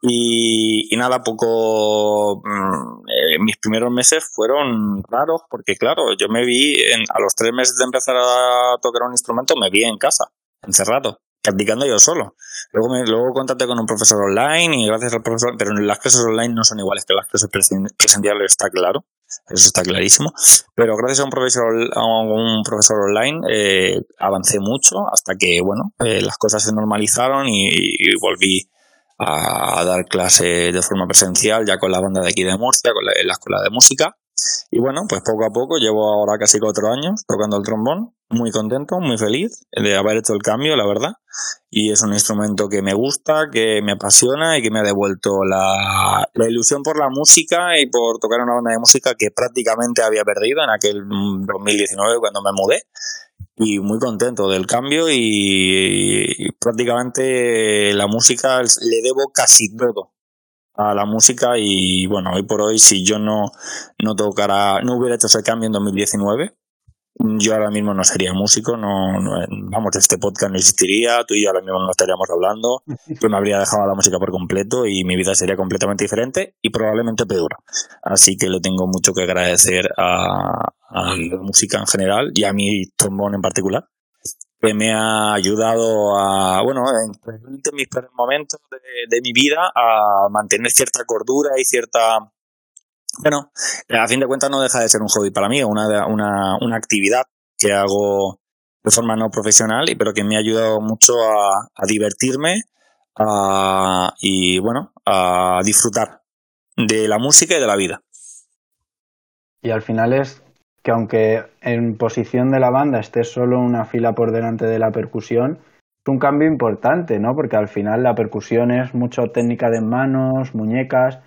Y, nada, poco. Mm, eh, mis primeros meses fueron raros porque, claro, yo me vi a los tres meses de empezar a tocar un instrumento, me vi en casa, encerrado, practicando yo solo. Luego, me, luego contacté con un profesor online y gracias al profesor, pero las clases online no son iguales que las clases presenciales, está claro eso está clarísimo. Pero gracias a un profesor, a un profesor online eh, avancé mucho hasta que, bueno, eh, las cosas se normalizaron y, volví a, dar clase de forma presencial ya con la banda de aquí de Murcia, con la, la escuela de música. Y bueno, pues poco a poco, llevo ahora casi cuatro años tocando el trombón, muy contento, muy feliz de haber hecho el cambio, la verdad. Y es un instrumento que me gusta, que me apasiona y que me ha devuelto la, la ilusión por la música y por tocar una banda de música que prácticamente había perdido en aquel 2019 cuando me mudé. Y muy contento del cambio y prácticamente la música le debo casi todo a la música y bueno, hoy por hoy si yo no, no tocara, no hubiera hecho ese cambio en 2019, yo ahora mismo no sería músico, no, vamos, este podcast no existiría, tú y yo ahora mismo no estaríamos hablando, [LAUGHS] yo me habría dejado la música por completo y mi vida sería completamente diferente y probablemente peor. Así que le tengo mucho que agradecer a, a la música en general y a mi trombón en particular que me ha ayudado a, bueno, en mis momentos de, mi vida a mantener cierta cordura y cierta, bueno, a fin de cuentas no deja de ser un hobby para mí, una, una, una actividad que hago de forma no profesional, y pero que me ha ayudado mucho a, a divertirme a, y, bueno, a disfrutar de la música y de la vida. Y al final es que aunque en posición de la banda esté solo una fila por delante de la percusión, es un cambio importante, ¿no? Porque al final la percusión es mucho técnica de manos, muñecas,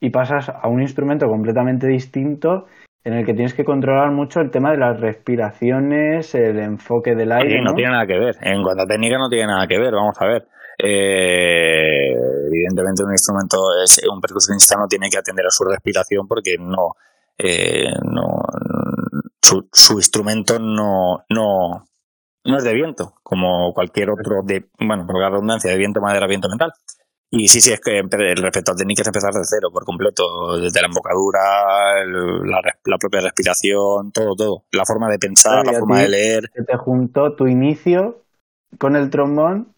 y pasas a un instrumento completamente distinto en el que tienes que controlar mucho el tema de las respiraciones, el enfoque del aire. Sí, no, tiene nada que ver. En cuanto a técnica no tiene nada que ver. Vamos a ver. Eh, evidentemente un instrumento, es, un percusionista no tiene que atender a su respiración porque no, eh, no, su, instrumento no, no, no es de viento, como cualquier otro de, bueno, por la redundancia, de viento, madera, viento mental. Y sí, sí, es que respecto a técnicas empezar de cero por completo, desde la embocadura, la, propia respiración, todo, todo. La forma de pensar, la forma de leer. te juntó tu inicio con el trombón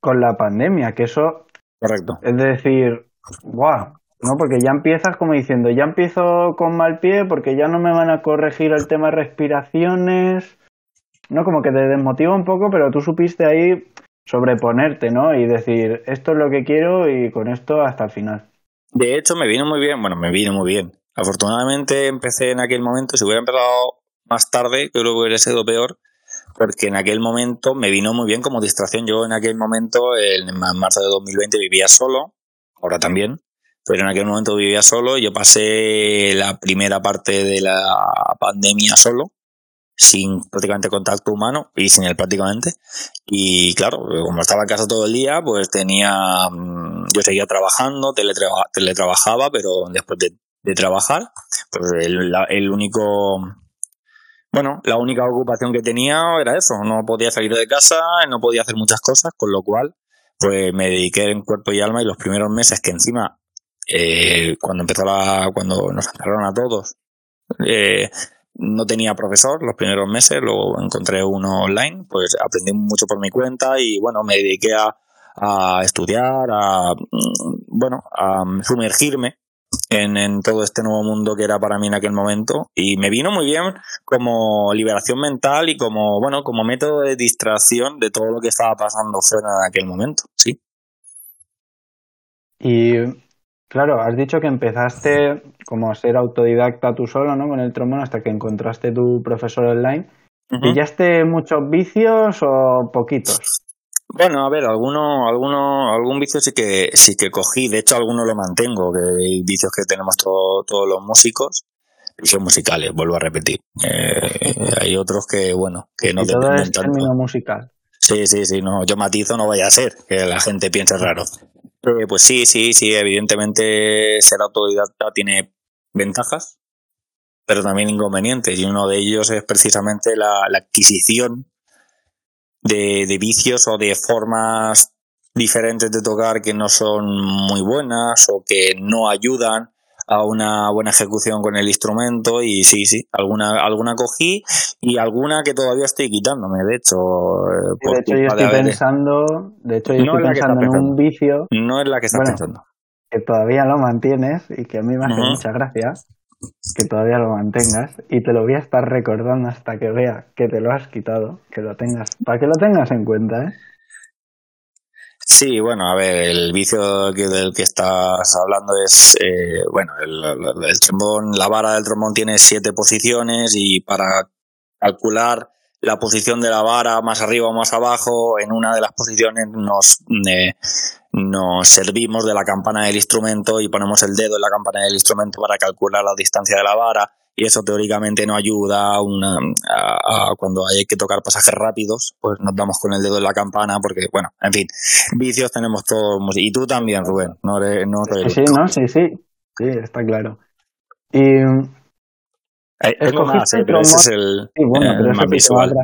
con la pandemia, que eso. Correcto. Es decir, Guau, no, porque ya empiezas como diciendo, ya empiezo con mal pie porque ya no me van a corregir el tema de respiraciones. No, como que te desmotiva un poco, pero tú supiste ahí sobreponerte, ¿no? Y decir, esto es lo que quiero y con esto hasta el final. De hecho, me vino muy bien, bueno, me vino muy bien. Afortunadamente empecé en aquel momento, si hubiera empezado más tarde, creo que hubiera sido peor, porque en aquel momento me vino muy bien como distracción. Yo en aquel momento, en marzo de 2020, vivía solo, ahora también, pero en aquel momento vivía solo. Yo pasé la primera parte de la pandemia solo, sin prácticamente contacto humano y sin él prácticamente. Y claro, como estaba en casa todo el día, pues tenía, mm, yo seguía trabajando, teletrabajaba, pero después de, trabajar, pues el, el único bueno, la única ocupación que tenía era eso, no podía salir de casa, no podía hacer muchas cosas, con lo cual pues me dediqué en cuerpo y alma y los primeros meses que encima eh, cuando empezó la, cuando nos encerraron a todos, eh, no tenía profesor los primeros meses, luego encontré uno online, pues aprendí mucho por mi cuenta y bueno, me dediqué a, a estudiar, a mm, bueno, a sumergirme en, en, todo este nuevo mundo que era para mí en aquel momento y me vino muy bien como liberación mental y como bueno como método de distracción de todo lo que estaba pasando fuera en aquel momento sí. Y Claro, has dicho que empezaste como a ser autodidacta tú solo, ¿no? Con el trombón hasta que encontraste tu profesor online. ¿Pillaste muchos vicios o poquitos? Bueno, a ver, alguno, alguno, algún vicio sí que sí que cogí. De hecho, alguno lo mantengo. Que hay vicios que tenemos todos los músicos, vicios musicales. Vuelvo a repetir. Eh, hay otros que, bueno, que no y todo es término musical. Sí, sí, sí. No, yo matizo, no vaya a ser que la gente piense raro. Eh, pues sí, sí, sí, evidentemente ser autodidacta tiene ventajas, pero también inconvenientes, y uno de ellos es precisamente la, adquisición de, de, vicios o de formas diferentes de tocar que no son muy buenas o que no ayudan a una buena ejecución con el instrumento y sí, sí, alguna, alguna cogí y alguna que todavía estoy quitándome, de hecho. Eh, de hecho, yo estoy pensando, de hecho, yo estoy pensando en un vicio. No es la que estás pensando. Que todavía lo mantienes y que a mí me hace mucha gracia que todavía lo mantengas y te lo voy a estar recordando hasta que vea que te lo has quitado, que lo tengas, para que lo tengas en cuenta, ¿eh? Sí, bueno, a ver, el vicio del que estás hablando es, eh, bueno, el, trombón, la vara del trombón tiene siete posiciones y para calcular la posición de la vara más arriba o más abajo, en una de las posiciones nos, eh, nos servimos de la campana del instrumento y ponemos el dedo en la campana del instrumento para calcular la distancia de la vara y eso teóricamente no ayuda a, una, a, cuando hay que tocar pasajes rápidos, pues nos damos con el dedo en la campana porque, bueno, en fin, vicios tenemos todos y tú también, Rubén, no, sí, sí, no, sí, sí, sí, está claro. Y escogiste el trombón, es el, sí, bueno, pero más visual.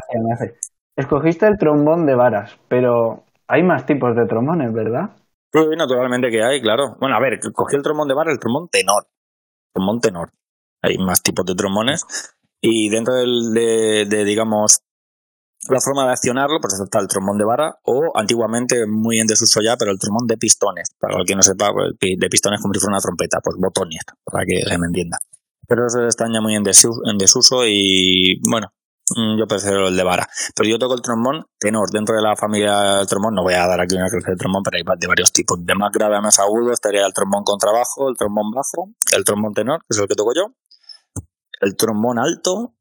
Escogiste el trombón de varas, pero hay más tipos de trombones, ¿verdad? Sí, naturalmente que hay, claro. Bueno, a ver, cogí el trombón de varas, el trombón tenor. Trombón tenor hay más tipos de trombones. Y dentro del, de, digamos, la forma de accionarlo, pues está el trombón de vara o antiguamente muy en desuso ya, pero el trombón de pistones. Para que no sepa, pues, de pistones como si fuera una trompeta, pues botones, para que se me entienda. Pero eso está ya muy en desuso, en desuso y bueno, mm, yo prefiero el de vara. Pero yo toco el trombón tenor. Dentro de la familia del trombón, no voy a dar aquí una clase de trombón, pero hay de varios tipos. De más grave a más agudo estaría el trombón contrabajo, el trombón bajo, el trombón tenor, que es el que toco yo, el trombón alto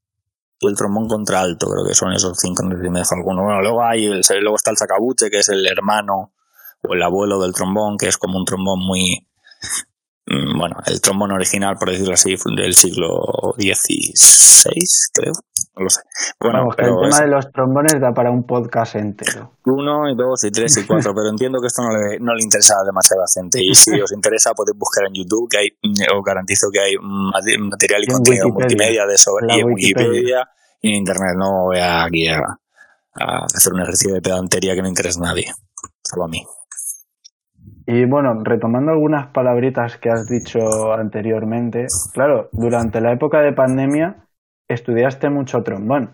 y el trombón contralto, creo que son esos cinco, si me dejo alguno. Bueno, luego, hay el, luego está el sacabuche, que es el hermano o el abuelo del trombón, que es como un trombón muy, bueno, el trombón original, por decirlo así, del siglo XVI, creo, no lo sé. Bueno, pero el tema de los trombones da para un podcast entero. Uno, y dos, y tres, y cuatro, [LAUGHS] pero entiendo que esto no le, no le interesa a demasiada gente. Y si os interesa, podéis buscar en YouTube, que hay, os garantizo que hay material y contenido multimedia de eso, y en Wikipedia, y en Internet. No voy aquí a, a hacer un ejercicio de pedantería que no interesa a nadie, solo a mí. Y bueno, retomando algunas palabritas que has dicho anteriormente, claro, durante la época de pandemia estudiaste mucho trombón.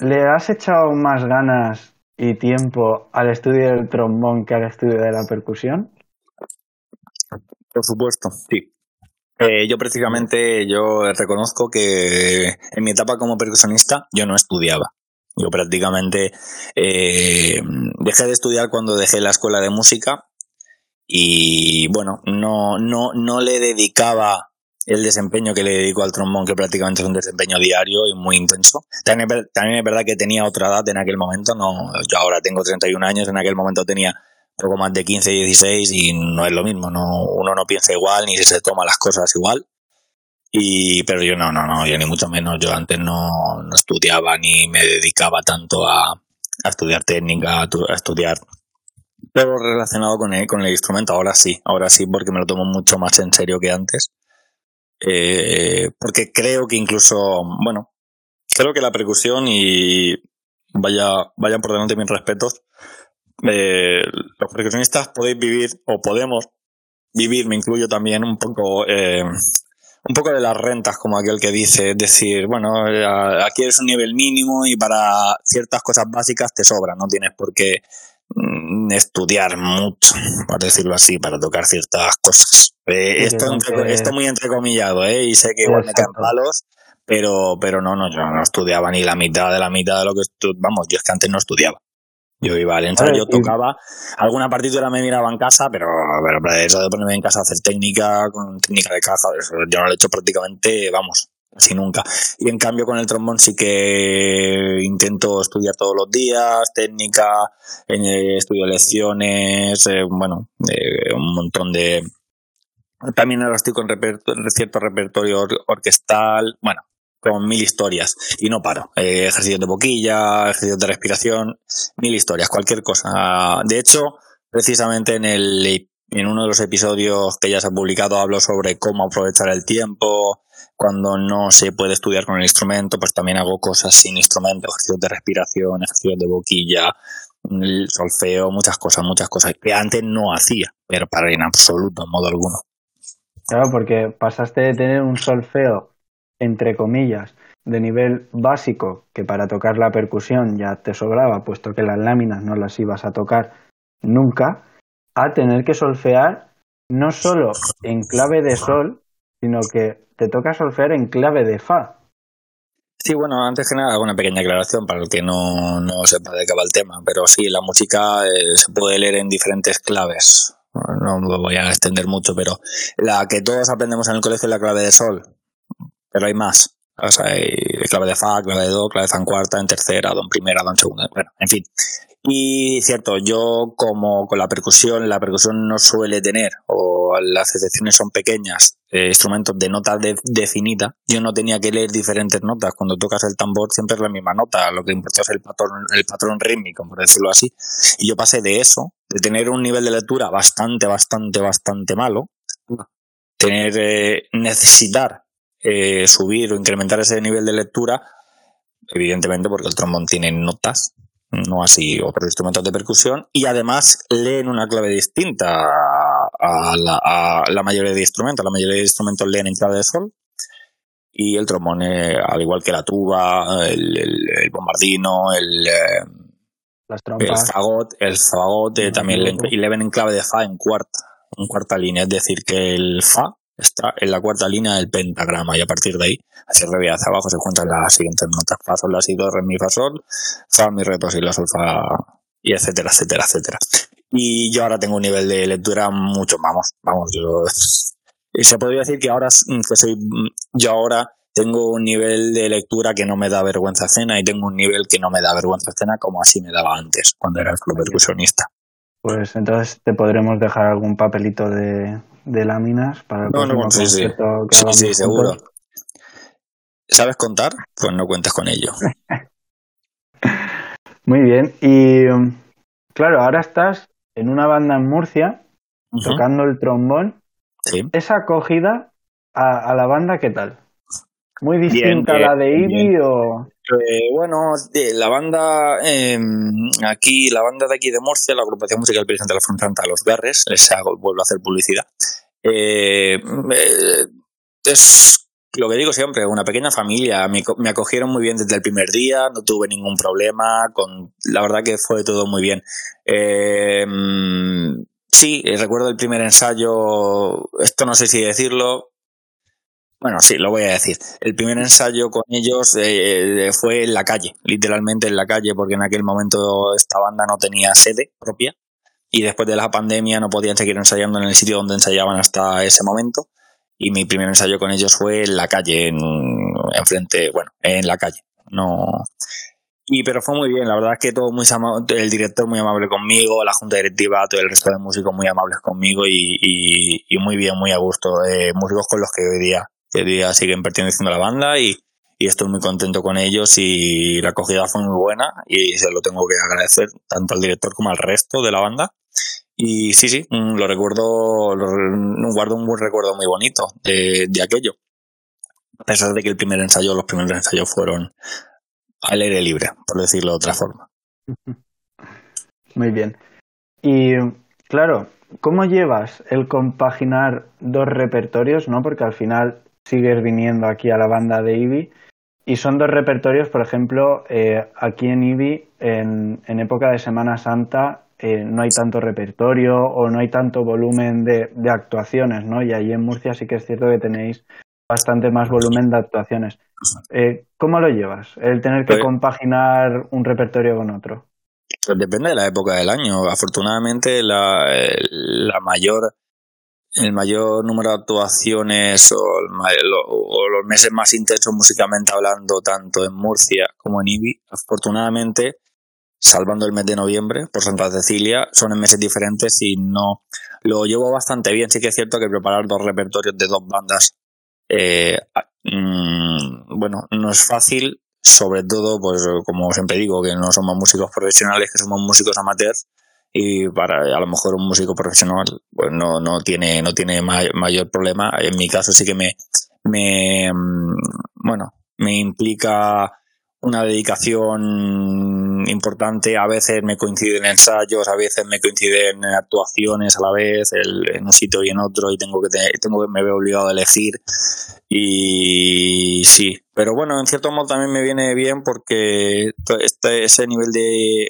¿Le has echado más ganas y tiempo al estudio del trombón que al estudio de la percusión? Por supuesto, sí. Eh, yo precisamente, yo reconozco que en mi etapa como percusionista yo no estudiaba. Yo prácticamente eh, dejé de estudiar cuando dejé la escuela de música y bueno, no, no, no le dedicaba el desempeño que le dedico al trombón, que prácticamente es un desempeño diario y muy intenso. También, también es verdad que tenía otra edad en aquel momento, no, yo ahora tengo 31 años, en aquel momento tenía poco más de 15, 16 y no es lo mismo, no, uno no piensa igual ni se toma las cosas igual. Y, pero yo no, no, no, yo ni mucho menos, yo antes no, no estudiaba ni me dedicaba tanto a, a estudiar técnica, a estudiar todo relacionado con el, con el instrumento. Ahora sí, ahora sí, porque me lo tomo mucho más en serio que antes. Eh, porque creo que incluso, bueno, creo que la percusión y vaya, vayan por delante mis respetos, eh, los percusionistas podéis vivir, o podemos vivir, me incluyo también, un poco, eh, un poco de las rentas, como aquel que dice, es decir, bueno, aquí es un nivel mínimo y para ciertas cosas básicas te sobra, no tienes por qué estudiar mucho, por decirlo así, para tocar ciertas cosas. Eh, esto, esto muy entrecomillado, ¿eh? Y sé que igual me caen palos, pero, pero no, no, yo no estudiaba ni la mitad de la mitad de lo que vamos, yo es que antes no estudiaba. Yo iba al entrar, yo tocaba. Alguna partitura me miraba en casa, pero, pero eso de ponerme en casa a hacer técnica, con técnica de caja, yo no lo he hecho prácticamente, vamos, casi nunca. Y en cambio con el trombón sí que intento estudiar todos los días, técnica, eh, estudio lecciones, eh, bueno, eh, un montón de... También ahora estoy con cierto repertorio orquestal, bueno, con mil historias y no paro. Eh, ejercicios de boquilla, ejercicios de respiración, mil historias, cualquier cosa. De hecho, precisamente en el en uno de los episodios que ya se ha publicado hablo sobre cómo aprovechar el tiempo cuando no se puede estudiar con el instrumento, pues también hago cosas sin instrumento, ejercicios de respiración, ejercicios de boquilla, solfeo, muchas cosas, muchas cosas que antes no hacía, pero para en absoluto, en modo alguno. Claro, porque pasaste de tener un solfeo entre comillas, de nivel básico, que para tocar la percusión ya te sobraba, puesto que las láminas no las ibas a tocar nunca, a tener que solfear no solo en clave de sol, sino que te toca solfear en clave de fa. Sí, bueno, antes que nada una pequeña aclaración para el que no, no sepa de qué va el tema, pero sí, la música eh, se puede leer en diferentes claves. No me voy a extender mucho, pero la que todos aprendemos en el colegio es la clave de sol, pero hay más. O sea, hay clave de Fa, clave de Do, clave de Fa en cuarta, en tercera, Do en primera, Do en segunda. Bueno, en fin. Y cierto, yo como con la percusión, la percusión no suele tener, o las excepciones son pequeñas, eh, instrumentos de nota definida, yo no tenía que leer diferentes notas. Cuando tocas el tambor siempre es la misma nota, lo que importa es el patrón, el patrón rítmico, por decirlo así. Y yo pasé de eso, de tener un nivel de lectura bastante, bastante, bastante malo, tener, eh, necesitar eh, subir o incrementar ese nivel de lectura, evidentemente porque el trombón tiene notas, no así otros instrumentos de percusión, y además leen una clave distinta a la, mayoría de instrumentos. La mayoría de instrumentos leen en clave de sol, y el trombón, eh, al igual que la tuba, el, bombardino, el, eh, el fagot, el fagot también y le ven en clave de fa en cuarta, en cuarta línea, es decir, que el fa está en la cuarta línea del pentagrama y a partir de ahí, hacia arriba hacia abajo se encuentran las siguientes notas. Fa, sol, la, si, do, re, mi, fa, sol, fa, mi, re, do, si, la, sol, fa, y etcétera, etcétera, etcétera. Y yo ahora tengo un nivel de lectura mucho, vamos, vamos, yo... Se podría decir que ahora, que soy, yo ahora tengo un nivel de lectura que no me da vergüenza cena y tengo un nivel que no me da vergüenza cena como así me daba antes, cuando era el club percusionista. Pues entonces te podremos dejar algún papelito de, de láminas para el no, no, sí, sí. sí, sí, seguro. ¿Sabes contar? Pues no cuentes con ello. [LAUGHS] Muy bien. Y claro, ahora estás en una banda en Murcia tocando el trombón. Sí. Esa acogida a, la banda, ¿qué tal? ¿Muy distinta a la de Ivy o...? Eh, bueno, la banda em, aquí, la banda de aquí de Murcia, la agrupación musical Presidente de la Frontera, Los Berres, les hago, vuelvo a hacer publicidad. Eh, eh, es lo que digo siempre, una pequeña familia. Me, acogieron muy bien desde el primer día, no tuve ningún problema. Con, la verdad que fue todo muy bien. sí, eh, recuerdo el primer ensayo, esto no sé si decirlo, bueno, sí, lo voy a decir. El primer ensayo con ellos eh, fue en la calle, literalmente en la calle, porque en aquel momento esta banda no tenía sede propia y después de la pandemia no podían seguir ensayando en el sitio donde ensayaban hasta ese momento. Y mi primer ensayo con ellos fue en la calle, en, en frente, bueno, en la calle. No, y pero fue muy bien, la verdad es que todo muy el director muy amable conmigo, la junta directiva, todo el resto de músicos muy amables conmigo y, y, muy bien, muy a gusto. Eh, músicos con los que hoy día, hoy día siguen perteneciendo a la banda y, y estoy muy contento con ellos y la acogida fue muy buena y se lo tengo que agradecer tanto al director como al resto de la banda. Y sí, sí, mm, lo recuerdo, lo, guardo un buen recuerdo muy bonito de, de aquello. A pesar de que el primer ensayo, los primeros ensayos fueron al aire libre, por decirlo de otra forma. [LAUGHS] Muy bien. Y claro, ¿cómo llevas el compaginar dos repertorios? ¿no? Porque al final sigues viniendo aquí a la banda de Ivy y son dos repertorios, por ejemplo, eh, aquí en Ivy, en, en, época de Semana Santa, eh, no hay tanto repertorio o no hay tanto volumen de, de actuaciones, ¿no? Y allí en Murcia sí que es cierto que tenéis bastante más volumen de actuaciones. Eh, ¿Cómo lo llevas? El tener que pues- compaginar un repertorio con otro. Pues depende de la época del año. Afortunadamente, la, la mayor el mayor número de actuaciones o, los meses más intensos musicalmente hablando, tanto en Murcia como en Ibi, afortunadamente, salvando el mes de noviembre por Santa Cecilia, son en meses diferentes y no lo llevo bastante bien. Sí que es cierto que preparar dos repertorios de dos bandas eh, mm, bueno, no es fácil, sobre todo, pues como siempre digo, que no somos músicos profesionales, que somos músicos amateurs y para a lo mejor un músico profesional pues no, no tiene no tiene mayor problema. En mi caso sí que me me mm, bueno me implica una dedicación importante. A veces me coinciden ensayos, a veces me coinciden actuaciones a la vez, en un sitio y en otro, y tengo que, tengo que me veo obligado a elegir. Y sí, pero bueno, en cierto modo también me viene bien porque este, ese nivel de,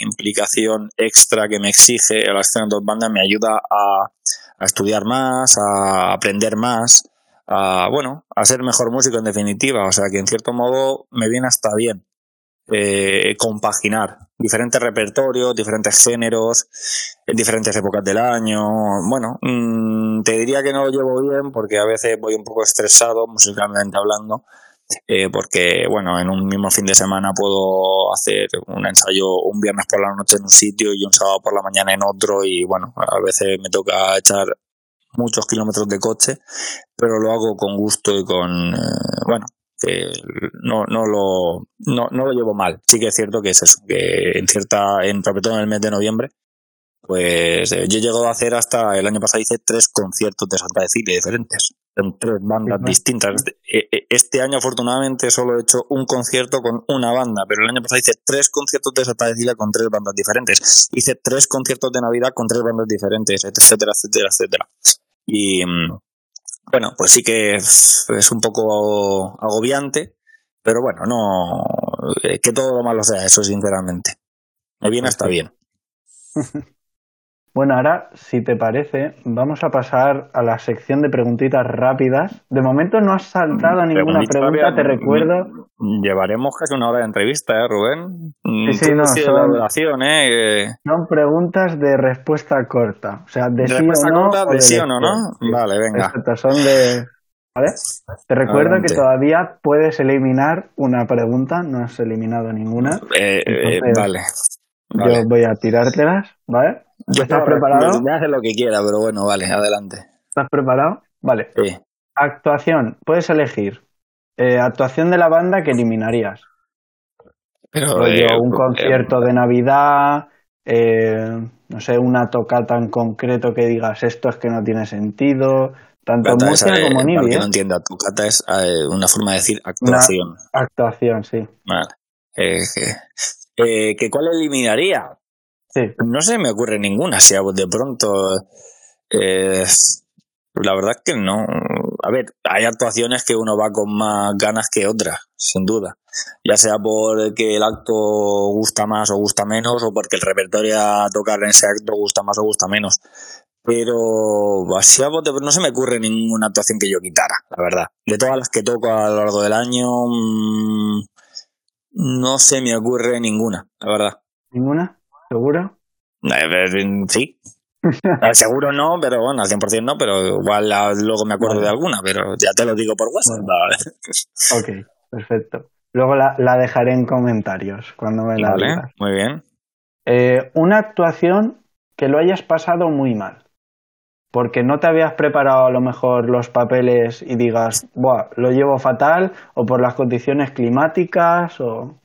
implicación extra que me exige la escena dos bandas me ayuda a estudiar más, a aprender más a, bueno, a ser mejor músico en definitiva. O sea que en cierto modo me viene hasta bien eh, compaginar diferentes repertorios, diferentes géneros, en diferentes épocas del año. Bueno, mm, te diría que no lo llevo bien porque a veces voy un poco estresado musicalmente hablando. Eh, porque bueno, en un mismo fin de semana puedo hacer un ensayo un viernes por la noche en un sitio y un sábado por la mañana en otro y bueno, a veces me toca echar muchos kilómetros de coche, pero lo hago con gusto y con, eh, bueno, que no, no, lo, no, no, lo llevo mal. Sí que es cierto que es eso, que en cierta, en, sobre todo en el mes de noviembre, pues eh, yo he llegado a hacer hasta el año pasado hice tres conciertos de Santa Cecilia diferentes en tres bandas distintas. E, e, este año, afortunadamente, solo he hecho un concierto con una banda, pero el año pasado hice tres conciertos de Santa Cecilia con tres bandas diferentes. Hice tres conciertos de Navidad con tres bandas diferentes, etcétera, etcétera, etcétera. Y mm, bueno, pues sí que es, un poco agobiante, pero bueno, no eh, que todo lo malo sea eso, sinceramente. Me viene hasta bien. [LAUGHS] Bueno, ahora, si te parece, vamos a pasar a la sección de preguntitas rápidas. De momento no has saltado a ninguna pregunta, te recuerdo. Llevaremos casi una hora de entrevista, ¿eh, Rubén? Sí, sí, no, son, ¿eh? son preguntas de respuesta corta. O sea, de, sí o no. Corta, de, sí o no, ¿no? Vale, venga. Exacto, son de... ¿Vale? Te recuerdo que todavía puedes eliminar una pregunta, no has eliminado ninguna. Eh, eh vale. Yo voy a tirártelas, ¿vale? ¿Estás preparado? Me hace lo que quiera, pero bueno, vale, adelante. ¿Estás preparado? Vale. Sí. Actuación, puedes elegir. Eh, actuación de la banda que eliminarías. Pero, eh, un eh, concierto de Navidad, no sé, una tocata en concreto que digas esto es que no tiene sentido, tanto en música como en Para que no entienda, tocata es una forma de decir actuación. actuación, sí. Vale. ¿Que cuál eliminaría? No se me ocurre ninguna, si de pronto. Eh, la verdad es que no. A ver, hay actuaciones que uno va con más ganas que otras. sin duda. Ya sea porque el acto gusta más o gusta menos, o porque el repertorio a tocar en ese acto gusta más o gusta menos. Pero así no se me ocurre ninguna actuación que yo quitara, la verdad. De todas las que toco a lo largo del año, mm, no se me ocurre ninguna, la verdad. ¿Ninguna? ¿Seguro? Eh, sí. [LAUGHS] Seguro no, pero bueno, al 100% no, pero igual luego me acuerdo de alguna, pero ya te lo digo por WhatsApp. ok, perfecto. Luego la, dejaré en comentarios cuando me la vale, Muy bien. Eh, una actuación que lo hayas pasado muy mal. Porque no te habías preparado a lo mejor los papeles y digas, Buah, lo llevo fatal, o por las condiciones climáticas, o.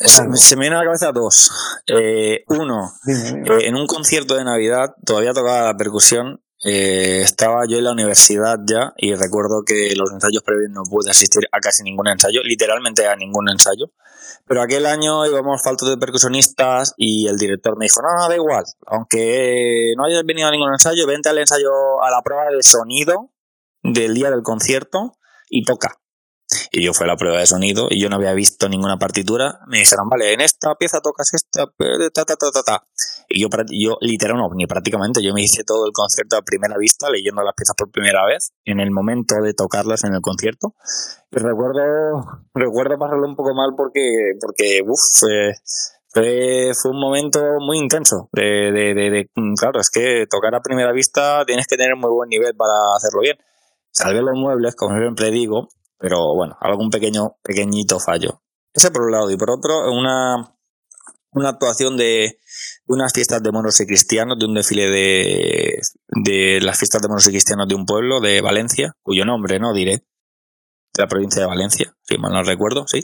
Se, me viene a la cabeza dos. Eh, uno, eh, en un concierto de Navidad, todavía tocaba la percusión, eh, estaba yo en la universidad ya y recuerdo que los ensayos previos no pude asistir a casi ningún ensayo, literalmente a ningún ensayo. Pero aquel año íbamos faltos de percusionistas y el director me dijo, no, no, da igual, aunque no hayas venido a ningún ensayo, vente al ensayo, a la prueba de sonido del día del concierto y toca. Y yo fui a la prueba de sonido y yo no había visto ninguna partitura. Me dijeron, vale, en esta pieza tocas esta, ta, ta, ta, ta, ta. Y yo, yo literal, no, ni prácticamente, yo me hice todo el concierto a primera vista, leyendo las piezas por primera vez, en el momento de tocarlas en el concierto. Y recuerdo, recuerdo pasarlo un poco mal porque, porque, uff, fue, fue, un momento muy intenso. De, de, de, claro, es que tocar a primera vista tienes que tener muy buen nivel para hacerlo bien. Salvé los muebles, como siempre digo, pero bueno, algún pequeño, pequeñito fallo. Ese por un lado. Y por otro, una, una actuación de unas fiestas de moros y cristianos, de un desfile de, de las fiestas de moros y cristianos de un pueblo de Valencia, cuyo nombre no diré, de la provincia de Valencia, si mal no recuerdo, sí,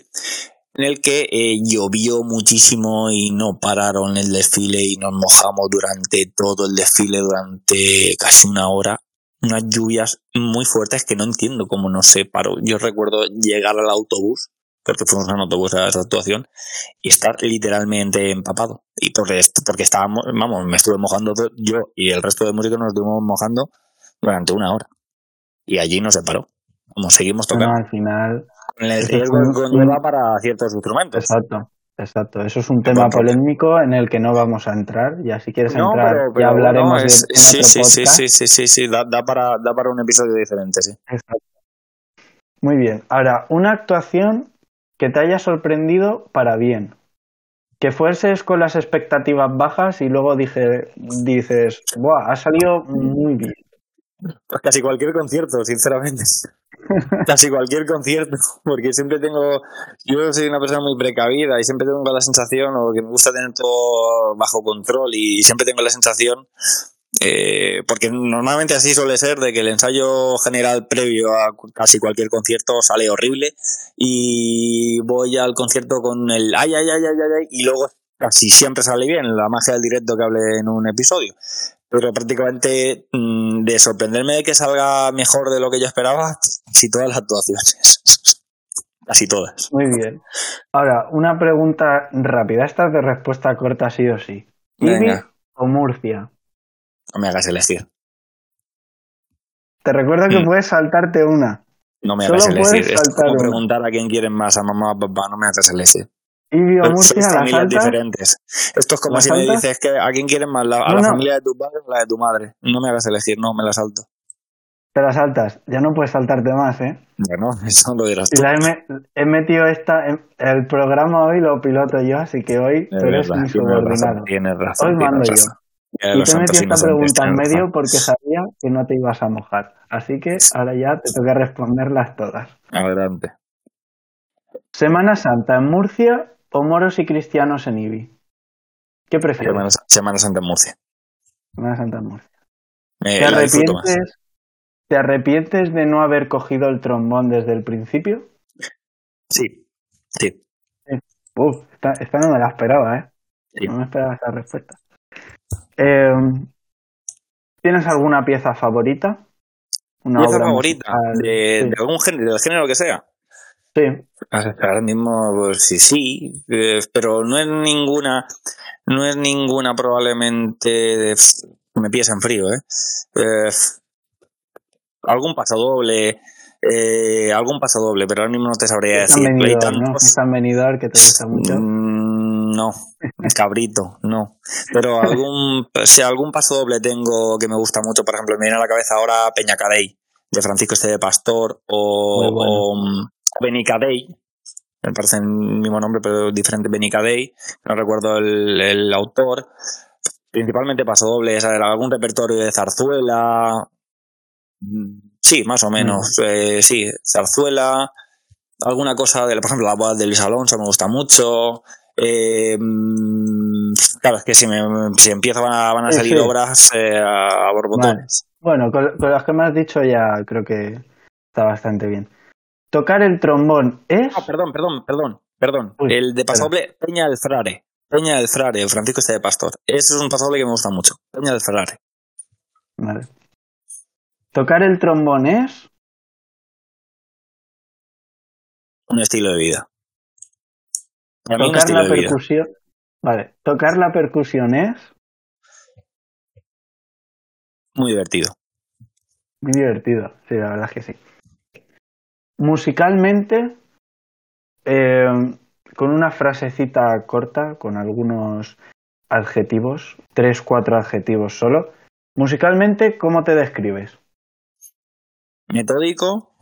en el que eh, llovió muchísimo y no pararon el desfile y nos mojamos durante todo el desfile, durante casi una hora unas lluvias muy fuertes que no entiendo cómo no se paró. Yo recuerdo llegar al autobús, porque fuimos en autobús a esa actuación, y estar literalmente empapado. Y porque, porque estábamos, vamos, me estuve mojando yo y el resto de músicos nos estuvimos mojando durante una hora. Y allí no se paró. Como seguimos tocando. al final. el riesgo para ciertos instrumentos. Exacto. Exacto, eso es un tema polémico en el que no vamos a entrar. Ya si quieres entrar, ya hablaremos de sí, sí, sí, sí, sí, sí, sí, da, para, da para un episodio diferente, sí. Exacto. Muy bien. Ahora, una actuación que te haya sorprendido para bien. Que fueses con las expectativas bajas y luego dije, dices, ¡buah! Ha salido muy bien. Pues casi cualquier concierto, sinceramente. [LAUGHS] casi cualquier concierto, porque siempre tengo, yo soy una persona muy precavida y siempre tengo la sensación, o que me gusta tener todo bajo control y siempre tengo la sensación, eh, porque normalmente así suele ser, de que el ensayo general previo a casi cualquier concierto sale horrible y voy al concierto con el ay, ay, ay, ay, ay, y luego casi siempre sale bien, la magia del directo que hablé en un episodio pero prácticamente mm, de sorprenderme de que salga mejor de lo que yo esperaba, casi todas las actuaciones. [LAUGHS] Casi todas. Muy bien. Ahora, una pregunta rápida. Esta es de respuesta corta sí o sí. ¿Ibi o Murcia? No me hagas elegir. Te recuerdo que mm. puedes saltarte una. No me hagas elegir. Es como preguntar a quién quieren más, a mamá o a papá. No me hagas elegir. Y Murcia, son familias diferentes. Esto es como si me dices que a quién quieres más, a la familia de tu padre o la de tu madre. No me hagas elegir, no, me la salto. Te la saltas, ya no puedes saltarte más, ¿eh? Bueno, [LAUGHS] eso lo dirás tú. La he, metido esta, el programa hoy lo piloto yo, así que hoy tú eres mi subordinado. Tienes razón, hoy mando yo. Y te metí esta pregunta en medio porque sabía que no te ibas a mojar. Así que ahora ya te toca responderlas todas. Adelante. Semana Santa en Murcia o moros y cristianos en Ibi? ¿Qué prefieres? Semana, Santa en Murcia. Semana Santa en Murcia. ¿Te, arrepientes, ¿Te arrepientes de no haber cogido el trombón desde el principio? Sí, sí. Uf, esta, no me la esperaba, ¿eh? No me esperaba esa respuesta. Em, ¿Tienes alguna pieza favorita? Una ¿Pieza favorita? De, algún género, del género que sea. Sí. Ahora mismo, pues sí, sí, eh, pero no es ninguna, no es ninguna probablemente, me pies en frío, ¿eh? ¿eh? algún paso doble, Eh, algún paso doble, pero ahora mismo no te sabría decir. Hay venidor, ¿no? tantos- Están que te gusta mucho. Mm, no, cabrito, no. Pero algún, [LAUGHS] si algún paso doble tengo que me gusta mucho, por ejemplo, me viene a la cabeza ahora Peñacadey, de Francisco Este de Pastor, o, bueno. O mm, Benicadey, me parece el mismo nombre, pero diferente Benicadey, no recuerdo el, el autor. Principalmente paso doble, es algún repertorio de zarzuela. Mm, Sí, más o menos. eh, sí, zarzuela, alguna cosa de, por ejemplo, la boda de Luis Alonso me gusta mucho. Eh, mm, claro, es que si, me, si empiezo van a, van a Sí, salir sí. obras eh, a, a borbotones. Bueno, con, con las que me has dicho ya creo que está bastante bien. Tocar el trombón es... Ah, perdón, perdón, perdón, perdón. Uy, el de pasoble Peña del Frare. Peña del Frare, Francisco este de Pastor. Ese es un pasoble que me gusta mucho. Peña del Frare. Vale. Tocar el trombón es... Un estilo de vida. Para mí un Tocar la de vida. percusión... Vale. Tocar la percusión es... Muy divertido. Muy divertido, sí, la verdad es que sí. Musicalmente, eh, con una frasecita corta, con algunos adjetivos, tres, cuatro adjetivos solo. Musicalmente, ¿cómo te describes? Metódico.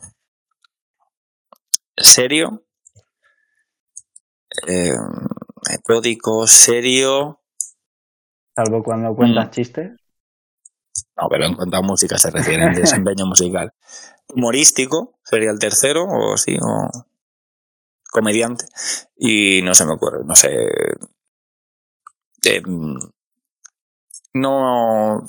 Serio. eh, metódico, serio. Salvo cuando cuentas Mm. chistes. No, pero en cuanto a música se refiere, en [LAUGHS] desempeño musical. Humorístico sería el tercero, o sí, o comediante. Y no se me ocurre, no sé. eh, no,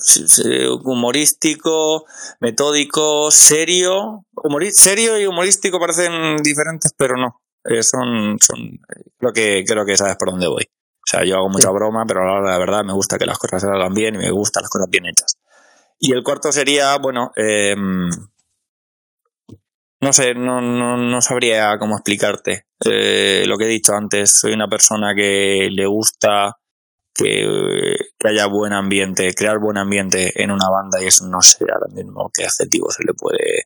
humorístico, metódico, serio. Humori- serio y humorístico parecen diferentes, pero no. Eh, son, son, creo que, creo que sabes por dónde voy. O sea, yo hago mucha Sí. broma, pero a la hora de la verdad me gusta que las cosas se hagan bien y me gustan las cosas bien hechas. Y el cuarto sería, bueno, eh, no sé, no, no, no sabría cómo explicarte. Eh, lo que he dicho antes, soy una persona que le gusta que, que haya buen ambiente, crear buen ambiente en una banda y eso no sé ahora mismo qué adjetivo se le puede...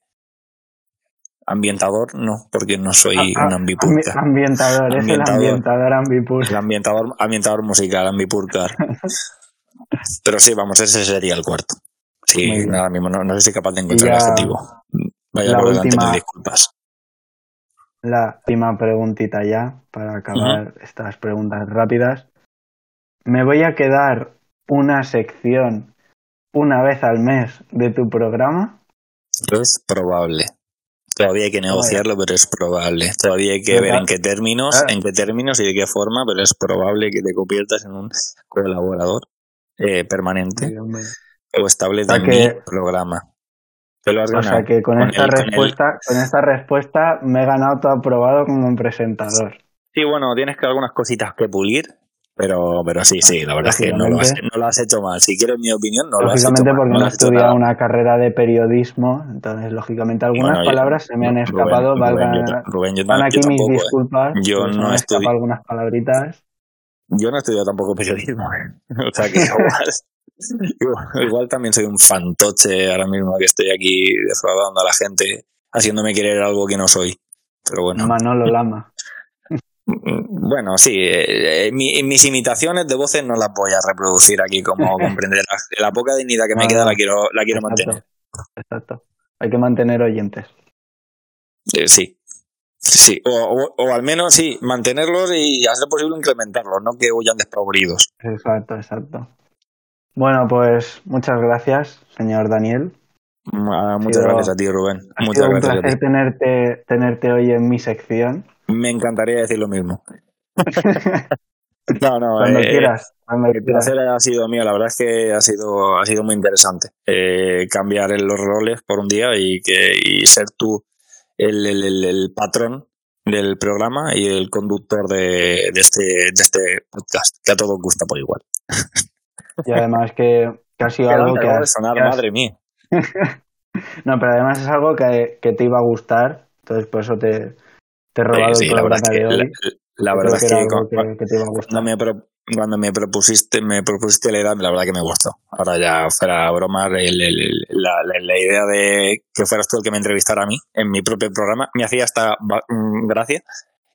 Ambientador, no, porque no soy Ah, un ah, ambipurca. ambi- ambientador, es el Ambientador. ambientador ambipur. El ambientador, ambientador musical, ambipurcar. [LAUGHS] Pero sí, vamos, ese sería el cuarto. Sí, ahora mismo no, no sé si capaz de encontrar ya el adjetivo. Vaya la última- disculpas. La última preguntita ya, para acabar estas preguntas rápidas. Me voy a quedar una sección una vez al mes de tu programa. Es probable. Todavía hay que negociarlo, pero es probable. Todavía hay que ver en qué términos, Ah. en qué términos y de qué forma, pero es probable que te conviertas en un colaborador eh, permanente o estable de mi programa. Te lo has O sea que con Con esta el- con el- respuesta, con esta respuesta me he ganado todo aprobado como presentador. Sí, bueno, tienes que algunas cositas que pulir, pero, pero sí, sí, la verdad es que no lo, has, Lógicamente. no lo has hecho mal. Si quieres mi opinión, no lo has hecho lógicamente porque no he estudiado una carrera de periodismo, entonces lógicamente algunas Bueno, yo- palabras se me han escapado, Rubén, valgan- yo Rubén, yo, van aquí yo mis tampoco, ¿eh? disculpas. Yo pues no estudié- escapado algunas palabritas. Yo no he estudiado tampoco periodismo. ¿eh? [LAUGHS] O sea que [LAUGHS] igual, igual, también soy un fantoche ahora mismo que estoy aquí defraudando a la gente, haciéndome querer algo que no soy. Pero bueno. Manolo Lama. Bueno, sí, eh, eh, mi- mis imitaciones de voces no las voy a reproducir aquí, como [LAUGHS] comprenderás. La poca dignidad que me queda la quiero, la quiero Exacto, mantener. Exacto. Hay que mantener oyentes. Eh, sí. Sí, o, o- o al menos sí, mantenerlos y a ser posible incrementarlos, no que huyan despavoridos. Exacto, exacto. Bueno, pues muchas gracias, señor Daniel. Ah, Muchas sido- gracias a ti, Rubén. Ha Muchas sido un gracias a ti. placer tenerte, tenerte hoy en mi sección. Me encantaría decir lo mismo. [LAUGHS] No, no, Cuando eh, quieras. Cuando El quieras. placer ha sido mío, la verdad es que ha sido, ha sido muy interesante eh, cambiar los roles por un día y que y ser tú el, el, el- el patrón del programa y el conductor de, de este, de este podcast, que a todos gusta por igual. [LAUGHS] Y además que, que ha sido Qué algo que, has- sonar, que has- madre mía. [LAUGHS] No, pero además es algo que, que te iba a gustar. Entonces por eso te, te he robado Sí, sí, el la verdad es que de la, hoy. La verdad es que, cuando, me propusiste, me propusiste la idea, la verdad que me gustó. Ahora ya fuera broma, la, la, idea de que fueras tú el que me entrevistara a mí en mi propio programa me hacía hasta mm, gracia.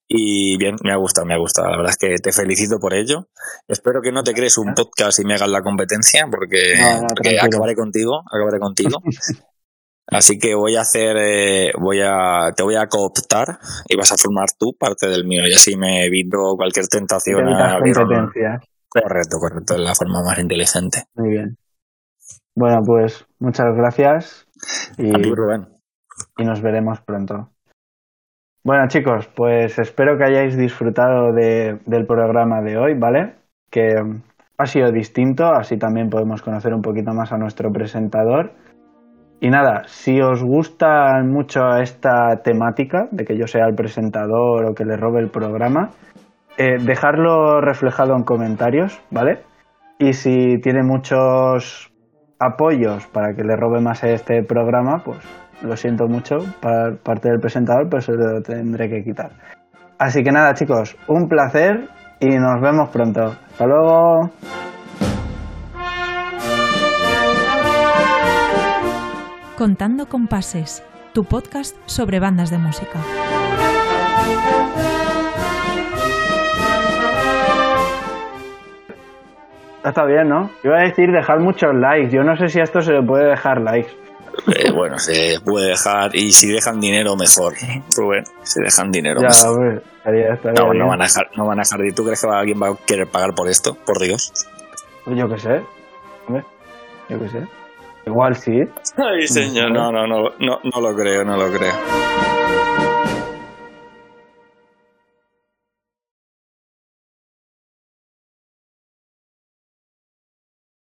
Y bien, me ha gustado, me ha gustado. La verdad es que te felicito por ello. Espero que no te crees un podcast y me hagas la competencia, porque, porque acabaré contigo, acabaré contigo. [LAUGHS] Así que voy a hacer, eh, voy a, te voy a cooptar y vas a formar tú parte del mío y así me evito cualquier tentación. A correcto, correcto, es la forma más inteligente. Muy bien. Bueno, pues muchas gracias y, y nos veremos pronto. Bueno chicos, pues espero que hayáis disfrutado de, del programa de hoy, ¿vale? Que ha sido distinto, así también podemos conocer un poquito más a nuestro presentador y nada, si os gusta mucho esta temática de que yo sea el presentador o que le robe el programa, eh, dejarlo reflejado en comentarios, ¿vale? Y si tiene muchos apoyos para que le robe más este programa, pues lo siento mucho, para parte del presentador, pues lo tendré que quitar. Así que nada, chicos, un placer y nos vemos pronto. Hasta luego. Contando con Pases, tu podcast sobre bandas de música. Está bien, ¿no? Iba a decir dejar muchos likes. Yo no sé si a esto se le puede dejar likes. Eh, bueno, se puede dejar. Y si dejan dinero, mejor. Rubén, si dejan dinero. Ya, mejor. no, no, van a dejar, no van a dejar. ¿Tú crees que alguien va a querer pagar por esto? Por Dios. Yo qué sé. Yo qué sé. Igual sí. Ay, señor, no, no, no, no, no lo creo, no lo creo.